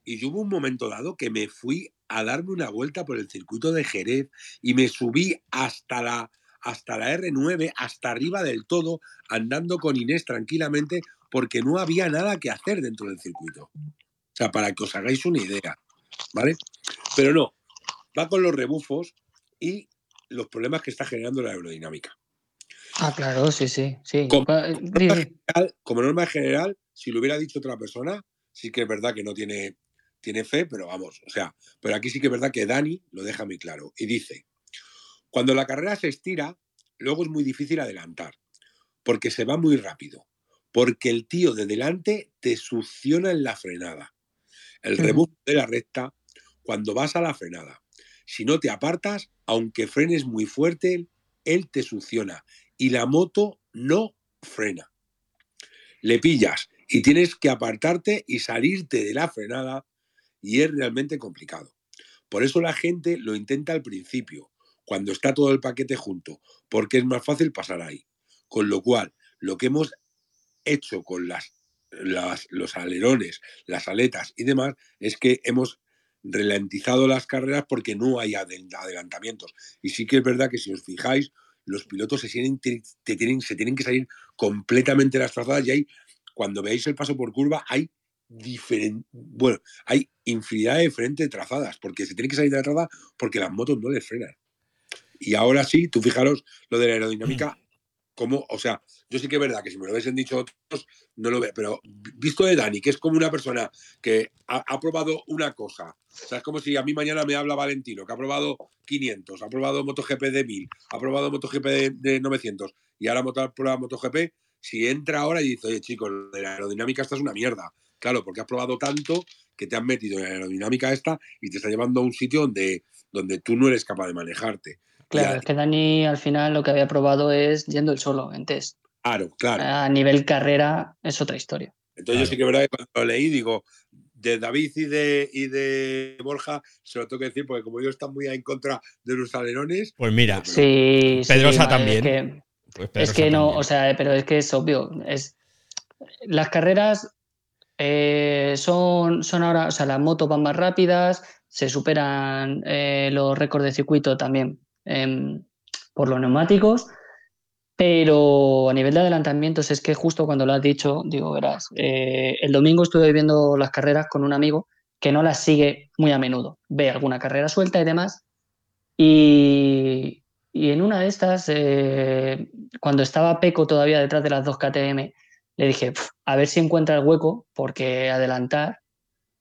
y hubo un momento dado que me fui a darme una vuelta por el circuito de Jerez y me subí hasta la hasta la R9, hasta arriba del todo, andando con Inés tranquilamente, porque no había nada que hacer dentro del circuito. O sea, para que os hagáis una idea, ¿vale? Pero no, va con los rebufos y los problemas que está generando la aerodinámica. Ah, claro, sí, sí, sí. Como, norma general, como norma general, si lo hubiera dicho otra persona, sí que es verdad que no tiene, tiene fe, pero vamos, o sea, pero aquí sí que es verdad que Dani lo deja muy claro y dice, cuando la carrera se estira, luego es muy difícil adelantar, porque se va muy rápido, porque el tío de delante te succiona en la frenada. El rebufo de la recta, cuando vas a la frenada, si no te apartas, aunque frenes muy fuerte, él te succiona y la moto no frena. Le pillas y tienes que apartarte y salirte de la frenada y es realmente complicado. Por eso la gente lo intenta al principio, cuando está todo el paquete junto, porque es más fácil pasar ahí. Con lo cual, lo que hemos hecho con las, los alerones, las aletas y demás, es que hemos ralentizado las carreras porque no hay adelantamientos. Y sí que es verdad que si os fijáis, los pilotos se tienen, que salir completamente las trazadas y hay, cuando veáis el paso por curva, hay hay infinidad de diferentes trazadas, porque se tienen que salir de la trazada porque las motos no les frenan. Y ahora sí, tú fijaros lo de la aerodinámica, como, o sea, yo sí que es verdad que si me lo hubiesen dicho otros, no lo veo, pero visto de Dani, que es como una persona que ha, probado una cosa, o sea, es como si a mí mañana me habla Valentino, que ha probado 500, ha probado MotoGP de 1000, ha probado MotoGP de, 900 y ahora ha probado MotoGP, si entra ahora y dice, oye chicos, de la aerodinámica esta es una mierda, claro, porque has probado tanto que te han metido en la aerodinámica esta y te está llevando a un sitio donde, donde tú no eres capaz de manejarte. Claro, es que Dani al final lo que había probado es yendo el solo en test. Claro, claro. A nivel carrera es otra historia. Entonces yo sí que verdad que cuando lo leí digo, de David y de, y de Borja se lo tengo que decir porque como yo están muy en contra de los alerones. Pues mira, sí, Pedrosa sí, también. Es que, pues es que no, o sea, pero es que es obvio. Es, las carreras eh, son, son ahora, o sea, las motos van más rápidas, se superan eh, los récords de circuito también em, por los neumáticos, pero a nivel de adelantamientos es que justo cuando lo has dicho, digo, verás, eh, el domingo estuve viendo las carreras con un amigo que no las sigue muy a menudo, ve alguna carrera suelta y demás, y, y en una de estas, cuando estaba Peco todavía detrás de las dos KTM, le dije, a ver si encuentra el hueco, porque adelantar.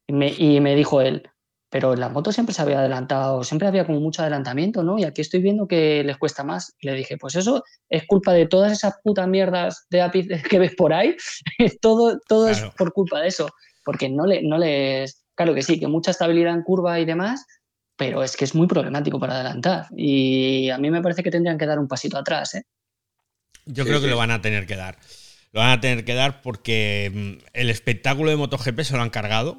Y me, dijo él, pero en las motos siempre se había adelantado, siempre había como mucho adelantamiento, ¿no? Y aquí estoy viendo que les cuesta más. Y le dije, pues eso es culpa de todas esas putas mierdas de API que ves por ahí. todo todo es por culpa de eso. Porque no, le, no les. Claro que sí, que mucha estabilidad en curva y demás, pero es que es muy problemático para adelantar. Y a mí me parece que tendrían que dar un pasito atrás, ¿eh? Yo creo que lo van a tener que dar. Lo van a tener que dar porque mm, el espectáculo de MotoGP se lo han cargado.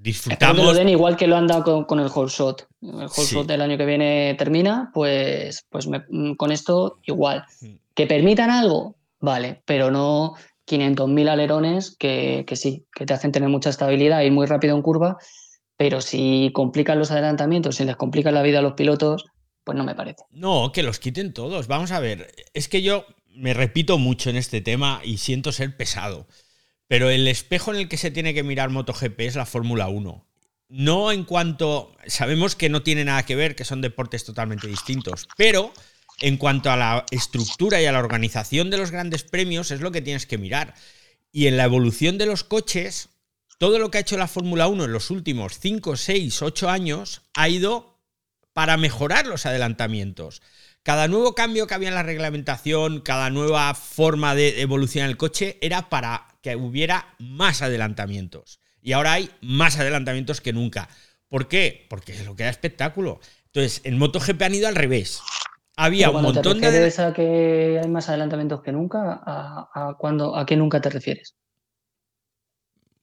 Disfrutamos. lo den igual que lo han dado con, el Whole Shot. El Whole Shot del año que viene termina, pues, pues mm, con esto igual. Que permitan algo, vale, pero no 500.000 alerones que, que, sí, que te hacen tener mucha estabilidad y muy rápido en curva, pero si complican los adelantamientos, si les complican la vida a los pilotos, pues no me parece. No, que los quiten todos. Vamos a ver, es que yo me repito mucho en este tema y siento ser pesado. Pero el espejo en el que se tiene que mirar MotoGP es la Fórmula 1. No en cuanto. Sabemos que no tiene nada que ver, que son deportes totalmente distintos. Pero en cuanto a la estructura y a la organización de los grandes premios, es lo que tienes que mirar. Y en la evolución de los coches, todo lo que ha hecho la Fórmula 1 en los últimos 5, 6, 8 años ha ido para mejorar los adelantamientos. Cada nuevo cambio que había en la reglamentación, cada nueva forma de evolucionar el coche era para que hubiera más adelantamientos. Y ahora hay más adelantamientos que nunca. ¿Por qué? Porque es lo que da espectáculo. Entonces, en MotoGP han ido al revés. Había un montón te refieres a que hay más adelantamientos que nunca? ¿A, cuando, ¿A qué nunca te refieres?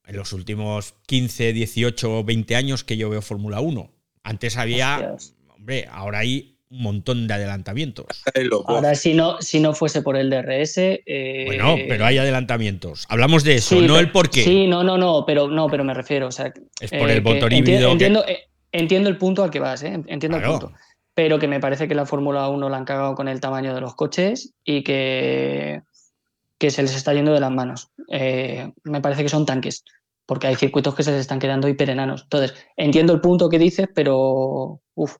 En los últimos 15, 18 o 20 años que yo veo Fórmula 1. Antes había. Hombre, ahora hay un montón de adelantamientos. Ahora, si no, si no fuese por el DRS. Eh, bueno, pero hay adelantamientos. Hablamos de eso, no el por qué. Sí, no, no, no, pero no, pero me refiero. O sea, es por el motor eh, híbrido. Entiendo, eh, entiendo, el punto al que vas, entiendo el punto. Pero que me parece que la Fórmula 1 la han cagado con el tamaño de los coches y que, que se les está yendo de las manos. me parece que son tanques, porque hay circuitos que se les están quedando hiperenanos. Entonces, entiendo el punto que dices, pero. Uf,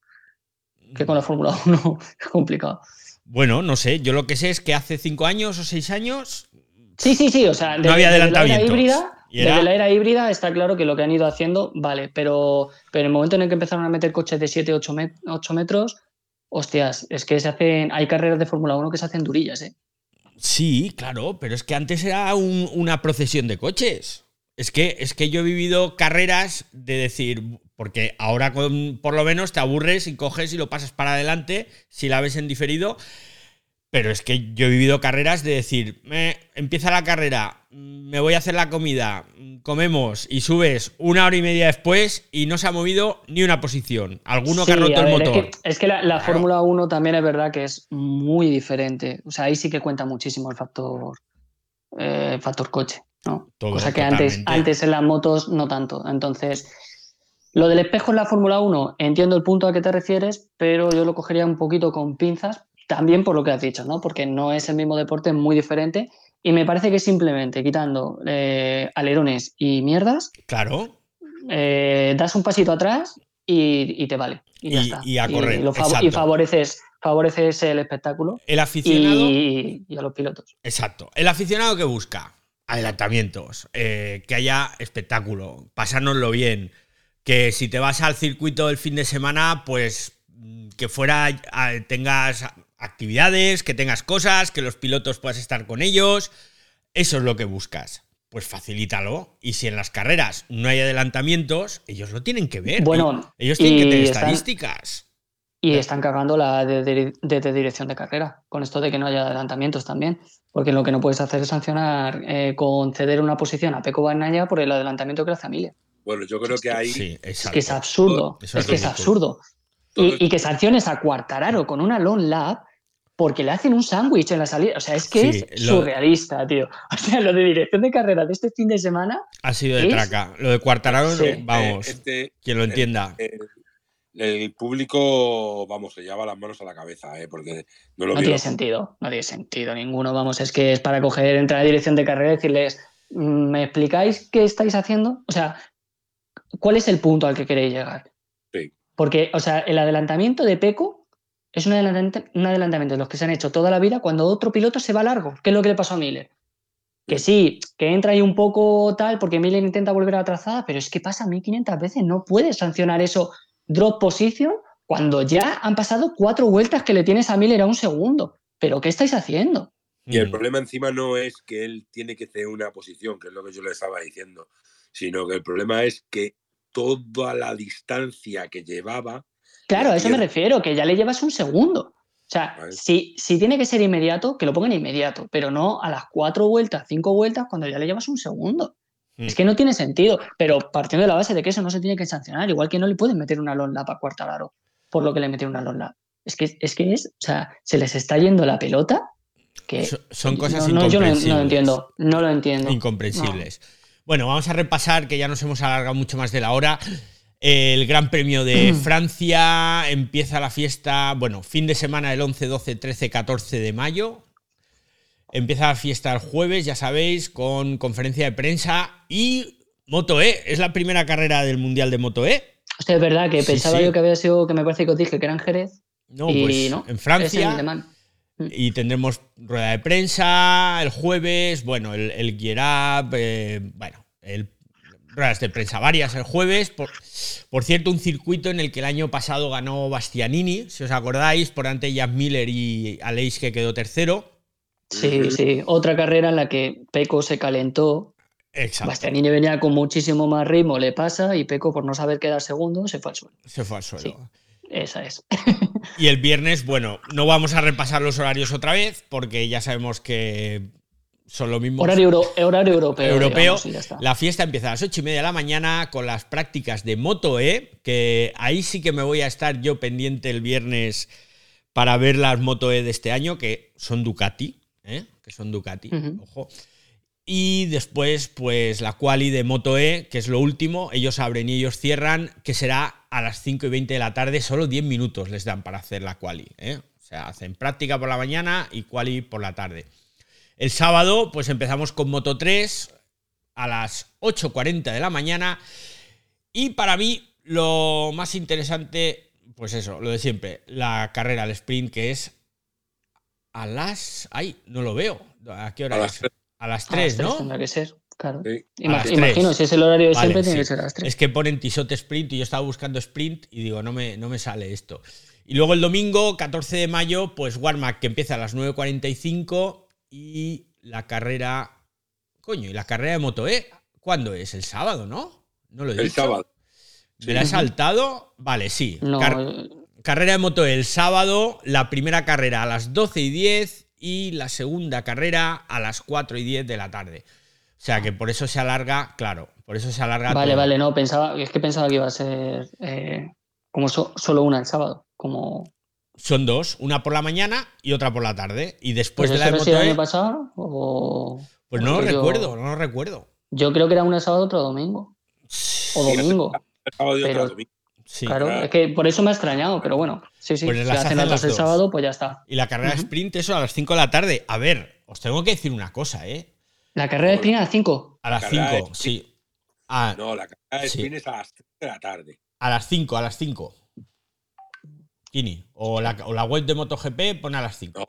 que con la Fórmula 1 es complicado. Bueno, no sé, yo lo que sé es que hace cinco años o seis años. Sí, sí, sí, o sea, desde, no había adelantamientos. la, era híbrida, desde la era híbrida está claro que lo que han ido haciendo, vale, pero, pero en el momento en el que empezaron a meter coches de 7, 8, 8 metros, hostias, es que se hacen, hay carreras de Fórmula 1 que se hacen durillas, ¿eh? Sí, claro, pero es que antes era una procesión de coches. Es que, es que yo he vivido carreras de decir, porque ahora con, por lo menos te aburres y coges y lo pasas para adelante si la ves en diferido. Pero es que yo he vivido carreras de decir, me, empieza la carrera, me voy a hacer la comida, comemos y subes una hora y media después y no se ha movido ni una posición. Alguno que ha roto el motor. Es que, la, Fórmula 1 también es verdad que es muy diferente. O sea, ahí sí que cuenta muchísimo el factor, eh, factor coche. ¿no? Cosa que antes, antes en las motos no tanto. Entonces, lo del espejo en la Fórmula 1, entiendo el punto a que te refieres, pero yo lo cogería un poquito con pinzas, también por lo que has dicho, ¿no? Porque no es el mismo deporte, es muy diferente. Y me parece que simplemente quitando eh, alerones y mierdas. Claro. Eh, das un pasito atrás y, te vale. Y, ya está. Y a correr. Y, favoreces, favoreces el espectáculo. El aficionado. Y, a los pilotos. Exacto. El aficionado que busca adelantamientos, eh, que haya espectáculo, pasárnoslo bien, que si te vas al circuito el fin de semana, pues mm, que fuera tengas actividades, que tengas cosas, que los pilotos puedas estar con ellos. Eso es lo que buscas. Pues facilítalo. Y si en las carreras no hay adelantamientos, ellos lo tienen que ver. Bueno, ellos tienen que tener estadísticas. Y están cagando la de, dirección de carrera, con esto de que no haya adelantamientos también, porque lo que no puedes hacer es sancionar, eh, conceder una posición a Peco Bagnaia por el adelantamiento que hace Emilia. Bueno, yo creo que ahí... Sí, es que es absurdo, es, que es absurdo. Y, que sanciones a Cuartararo con una long lap, porque le hacen un sándwich en la salida. O sea, es que Sí, es lo- surrealista, tío. O sea, lo de dirección de carrera de este fin de semana, Ha sido de ¿Es? traca. Lo de Cuartararo, Sí. vamos, Eh, este, quien lo entienda. el, el público, vamos, se lleva las manos a la cabeza, ¿eh? porque no lo no tiene sentido. No tiene sentido ninguno. Vamos, es que es para coger, entrar a dirección de carrera y decirles, "Mm, ¿me explicáis qué estáis haciendo? O sea, ¿cuál es el punto al que queréis llegar? Sí. Porque, o sea, el adelantamiento de Peco es un adelantamiento, un adelantamiento de los que se han hecho toda la vida cuando otro piloto se va largo, que es lo que le pasó a Miller. Que sí, que entra ahí un poco tal, porque Miller intenta volver a la trazada, pero es que pasa 1500 veces, no puedes sancionar eso drop position cuando ya han pasado cuatro vueltas que le tienes a Miller a un segundo. ¿Pero qué estáis haciendo? Y el Mm. problema encima no es que él tiene que ceder una posición, que es lo que yo le estaba diciendo, sino que el problema es que toda la distancia que llevaba, Claro, a eso me refiero, que ya le llevas un segundo. O sea, Vale. si, si tiene que ser inmediato, que lo pongan inmediato, pero no a las cuatro vueltas, cinco vueltas, cuando ya le llevas un segundo. Mm. Es que no tiene sentido, pero partiendo de la base de que eso no se tiene que sancionar, igual que no le pueden meter una long lap a Cuartararo por lo que le metieron una long lap. Es que es, que es o sea, se les está yendo la pelota. Que So- son cosas no, no, yo no, lo entiendo, no lo entiendo. Incomprensibles. Bueno, vamos a repasar, que ya nos hemos alargado mucho más de la hora. El Gran Premio de Francia empieza la fiesta, bueno, fin de semana del 11, 12, 13, 14 de mayo. Empieza la fiesta el jueves, ya sabéis, con conferencia de prensa y Moto E. Es la primera carrera del Mundial de Moto E. Hostia, es verdad que Sí, pensaba sí. yo que había sido, que me parece que os dije que era en Jerez. No, y pues no, en es Francia. en Le Mans. Y tendremos rueda de prensa el jueves, bueno, el, el Gear Up, eh, bueno, el, ruedas de prensa varias el jueves. Por, por cierto, un circuito en el que el año pasado ganó Bastianini, si os acordáis, por ante Jack Miller y Aleix que quedó tercero. Sí, sí. Otra carrera en la que Peco se calentó. Exacto. Bastianini venía con muchísimo más ritmo, le pasa, y Peco, por no saber quedar segundo, se fue al suelo. Se fue al suelo. Sí. Esa es. Y el viernes, bueno, no vamos a repasar los horarios otra vez, porque ya sabemos que son lo mismo. Horario, euro- horario europeo. europeo. digamos. La fiesta empieza a las ocho y media de la mañana con las prácticas de Moto E, que ahí sí que me voy a estar yo pendiente el viernes para ver las Moto E de este año, que son Ducati, ¿eh? que son Ducati, ojo. Y después, pues la quali de Moto E, que es lo último, ellos abren y ellos cierran, que será a las 5 y 20 de la tarde, solo 10 minutos les dan para hacer la quali. ¿eh? O sea, hacen práctica por la mañana y quali por la tarde. El sábado, pues empezamos con Moto 3 a las 8.40 de la mañana. Y para mí, lo más interesante, pues eso, lo de siempre, la carrera, el sprint, que es a las. ¡Ay! No lo veo. ¿A qué hora A las es? tres. A las A las 3, tres ¿no? Tendrá que ser, claro. Sí. Ima- imagino, si es el horario de Vale, siempre, tiene que ser a las 3. Es que ponen Tissot Sprint y yo estaba buscando Sprint y digo, no me, no me sale esto. Y luego el domingo, 14 de mayo, pues Warmack que empieza a las 9.45 y la carrera... Coño, ¿y la carrera de Moto E? ¿Cuándo es? El sábado, ¿no? No lo he El dicho. sábado. ¿Me la he saltado? Vale, sí. No, Car- eh, carrera de Moto E el sábado, la primera carrera a las 12 y 10 y la segunda carrera a las 4 y 10 de la tarde. O sea que por eso se alarga, claro, por eso se alarga vale, todo. vale, no, pensaba, es que pensaba que iba a ser eh, como so- solo una el sábado. Como, Son dos, una por la mañana y otra por la tarde. Y después pues de la de el año pasado o... pues no lo yo- recuerdo, no lo recuerdo. Yo creo que era una sábado, otro domingo. O domingo. El sábado y otra Pero- domingo. Sí. Claro, Claro. es que por eso me ha extrañado, pero bueno, sí, sí. Pues si las hacen las el sábado, pues ya está. Y la carrera Ujú. sprint, eso a las 5 de la tarde. A ver, os tengo que decir una cosa, ¿eh? La carrera de sprint a las 5. A las Carrera de 5, sí. A, No, la carrera de Sí. sprint es a las 3 de la tarde. a las 5, a las 5. Kini. O la, o la web de MotoGP pone a las 5. No.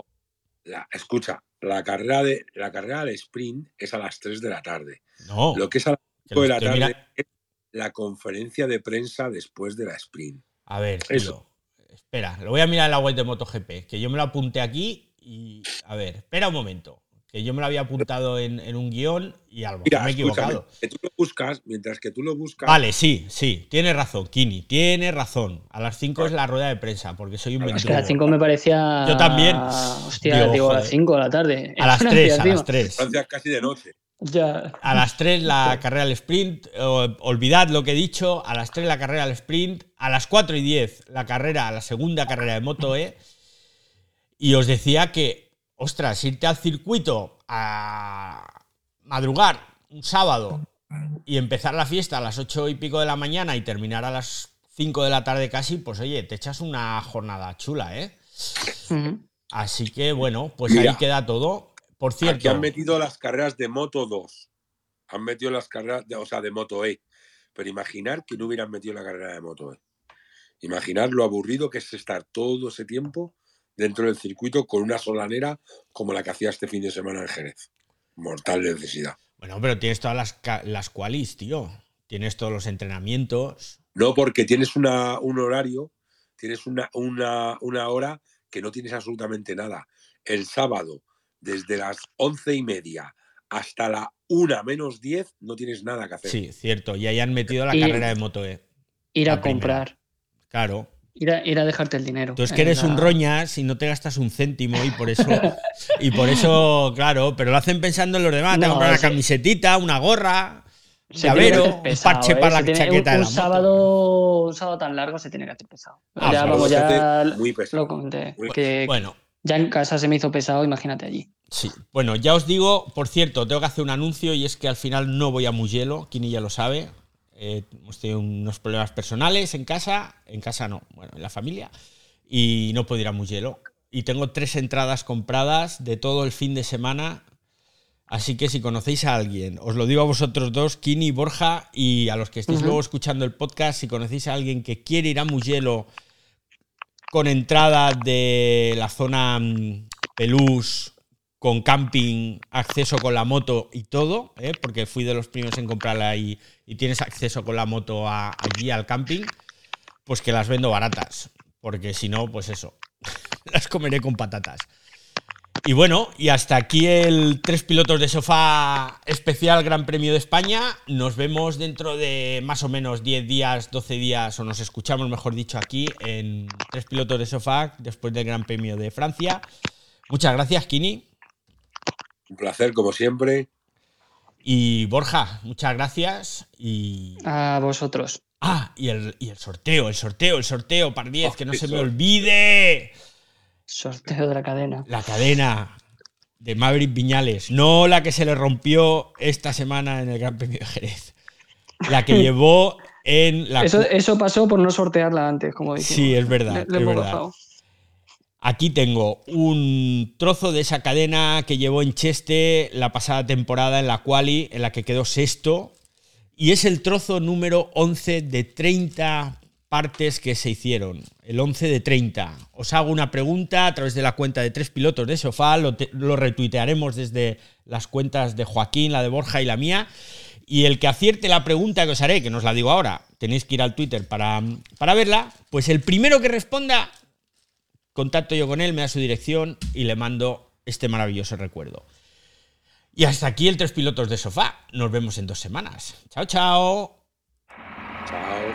La, escucha, la carrera de la carrera del sprint es a las 3 de la tarde. No. Lo que es a las que 5 de la tarde mira- es la conferencia de prensa después de la sprint. A ver, tío. Eso. Espera, lo voy a mirar en la web de MotoGP, que yo me lo apunté aquí y. A ver, espera un momento. Que yo me lo había apuntado en, en un guion y algo. Mira, me he equivocado. que tú lo buscas, mientras que tú lo buscas, Vale, sí, sí, tienes razón, Kini, tienes razón. A las 5 es la rueda de prensa, porque soy un A las Es que a las mentiroso. 5 me parecía. Yo también. Hostia, Digo, digo, a las joder. 5 de la tarde. A las En 3, Francia, a las tío. 3. Francia es casi de noche. Ya. A las 3 la carrera al sprint, olvidad lo que he dicho, a las 3 la carrera al sprint, a las 4 y 10 la carrera, la segunda carrera de Moto E. Y os decía que, ostras, irte al circuito a madrugar un sábado y empezar la fiesta a las ocho y pico de la mañana y terminar a las 5 de la tarde casi, pues oye, te echas una jornada chula, ¿eh? Así que bueno, pues ahí queda todo. Por cierto. Aquí han metido las carreras de Moto 2. Han metido las carreras, de, o sea, de Moto E. Pero imaginar que no hubieran metido la carrera de Moto E. Imaginar lo aburrido que es estar todo ese tiempo dentro del circuito con una solanera como la que hacía este fin de semana en Jerez. Mortal necesidad. Bueno, pero tienes todas las, las qualis, tío. Tienes todos los entrenamientos. No, porque tienes una, un horario, tienes una, una, una hora que no tienes absolutamente nada. El sábado, desde las once y media hasta la una menos diez, no tienes nada que hacer. Sí, cierto. Y ahí han metido la carrera de moto E. Ir a comprar. Claro. Ir a, ir a, dejarte el dinero. Tú es que eres un roñas y no te gastas un céntimo y por eso, y por eso, claro, pero lo hacen pensando en los demás. te comprar una camisetita, una gorra, llavero, un parche para la chaqueta un, de la sábado, Un sábado tan largo se tiene que hacer pesado. Ah, ya, vamos, ya muy pesado. lo comenté. que bueno. Ya en casa se me hizo pesado, imagínate allí. Sí, bueno, ya os digo, por cierto, tengo que hacer un anuncio y es que al final no voy a Mugello, Kini ya lo sabe, eh, hemos tenido unos problemas personales en casa, en casa no, bueno, en la familia, y no puedo ir a Mugello. Y tengo tres entradas compradas de todo el fin de semana. Así que si conocéis a alguien, os lo digo a vosotros dos, Kini, Borja, y a los que estéis luego escuchando el podcast, si conocéis a alguien que quiere ir a Mugello con entrada de la zona mm, Pelús, con camping, acceso con la moto y todo, ¿eh? porque fui de los primeros en comprarla y, y tienes acceso con la moto allí al camping, pues que las vendo baratas, porque si no, pues eso, las comeré con patatas. Y bueno, y hasta aquí el tres pilotos de sofá especial Gran Premio de España. Nos vemos dentro de más o menos 10 días, 12 días, o nos escuchamos, mejor dicho, aquí en tres pilotos de sofá después del Gran Premio de Francia. Muchas gracias, Kini. Un placer, como siempre. Y Borja, muchas gracias. Y... A vosotros. Ah, y el, y el sorteo, el sorteo, el sorteo, par 10, que no se me olvide. Sorteo de la cadena. La cadena de Maverick Viñales. No la que se le rompió esta semana en el Gran Premio de Jerez. La que llevó en la. Eso, eso pasó por no sortearla antes, como dijimos. Sí, es verdad. es verdad. Aquí tengo un trozo de esa cadena que llevó en Cheste la pasada temporada en la quali, en la que quedó sexto. Y es el trozo número 11 de 30 partes que se hicieron. El 11 de 30. Os hago una pregunta a través de la cuenta de tres pilotos de sofá. Lo, retuitearemos desde las cuentas de Joaquín, la de Borja y la mía. Y el que acierte la pregunta que os haré, que no os la digo ahora, tenéis que ir al Twitter para, para verla, pues el primero que responda contacto yo con él, me da su dirección y le mando este maravilloso recuerdo. Y hasta aquí el Tres Pilotos de Sofá. Nos vemos en dos semanas. Chao, chao. Chao.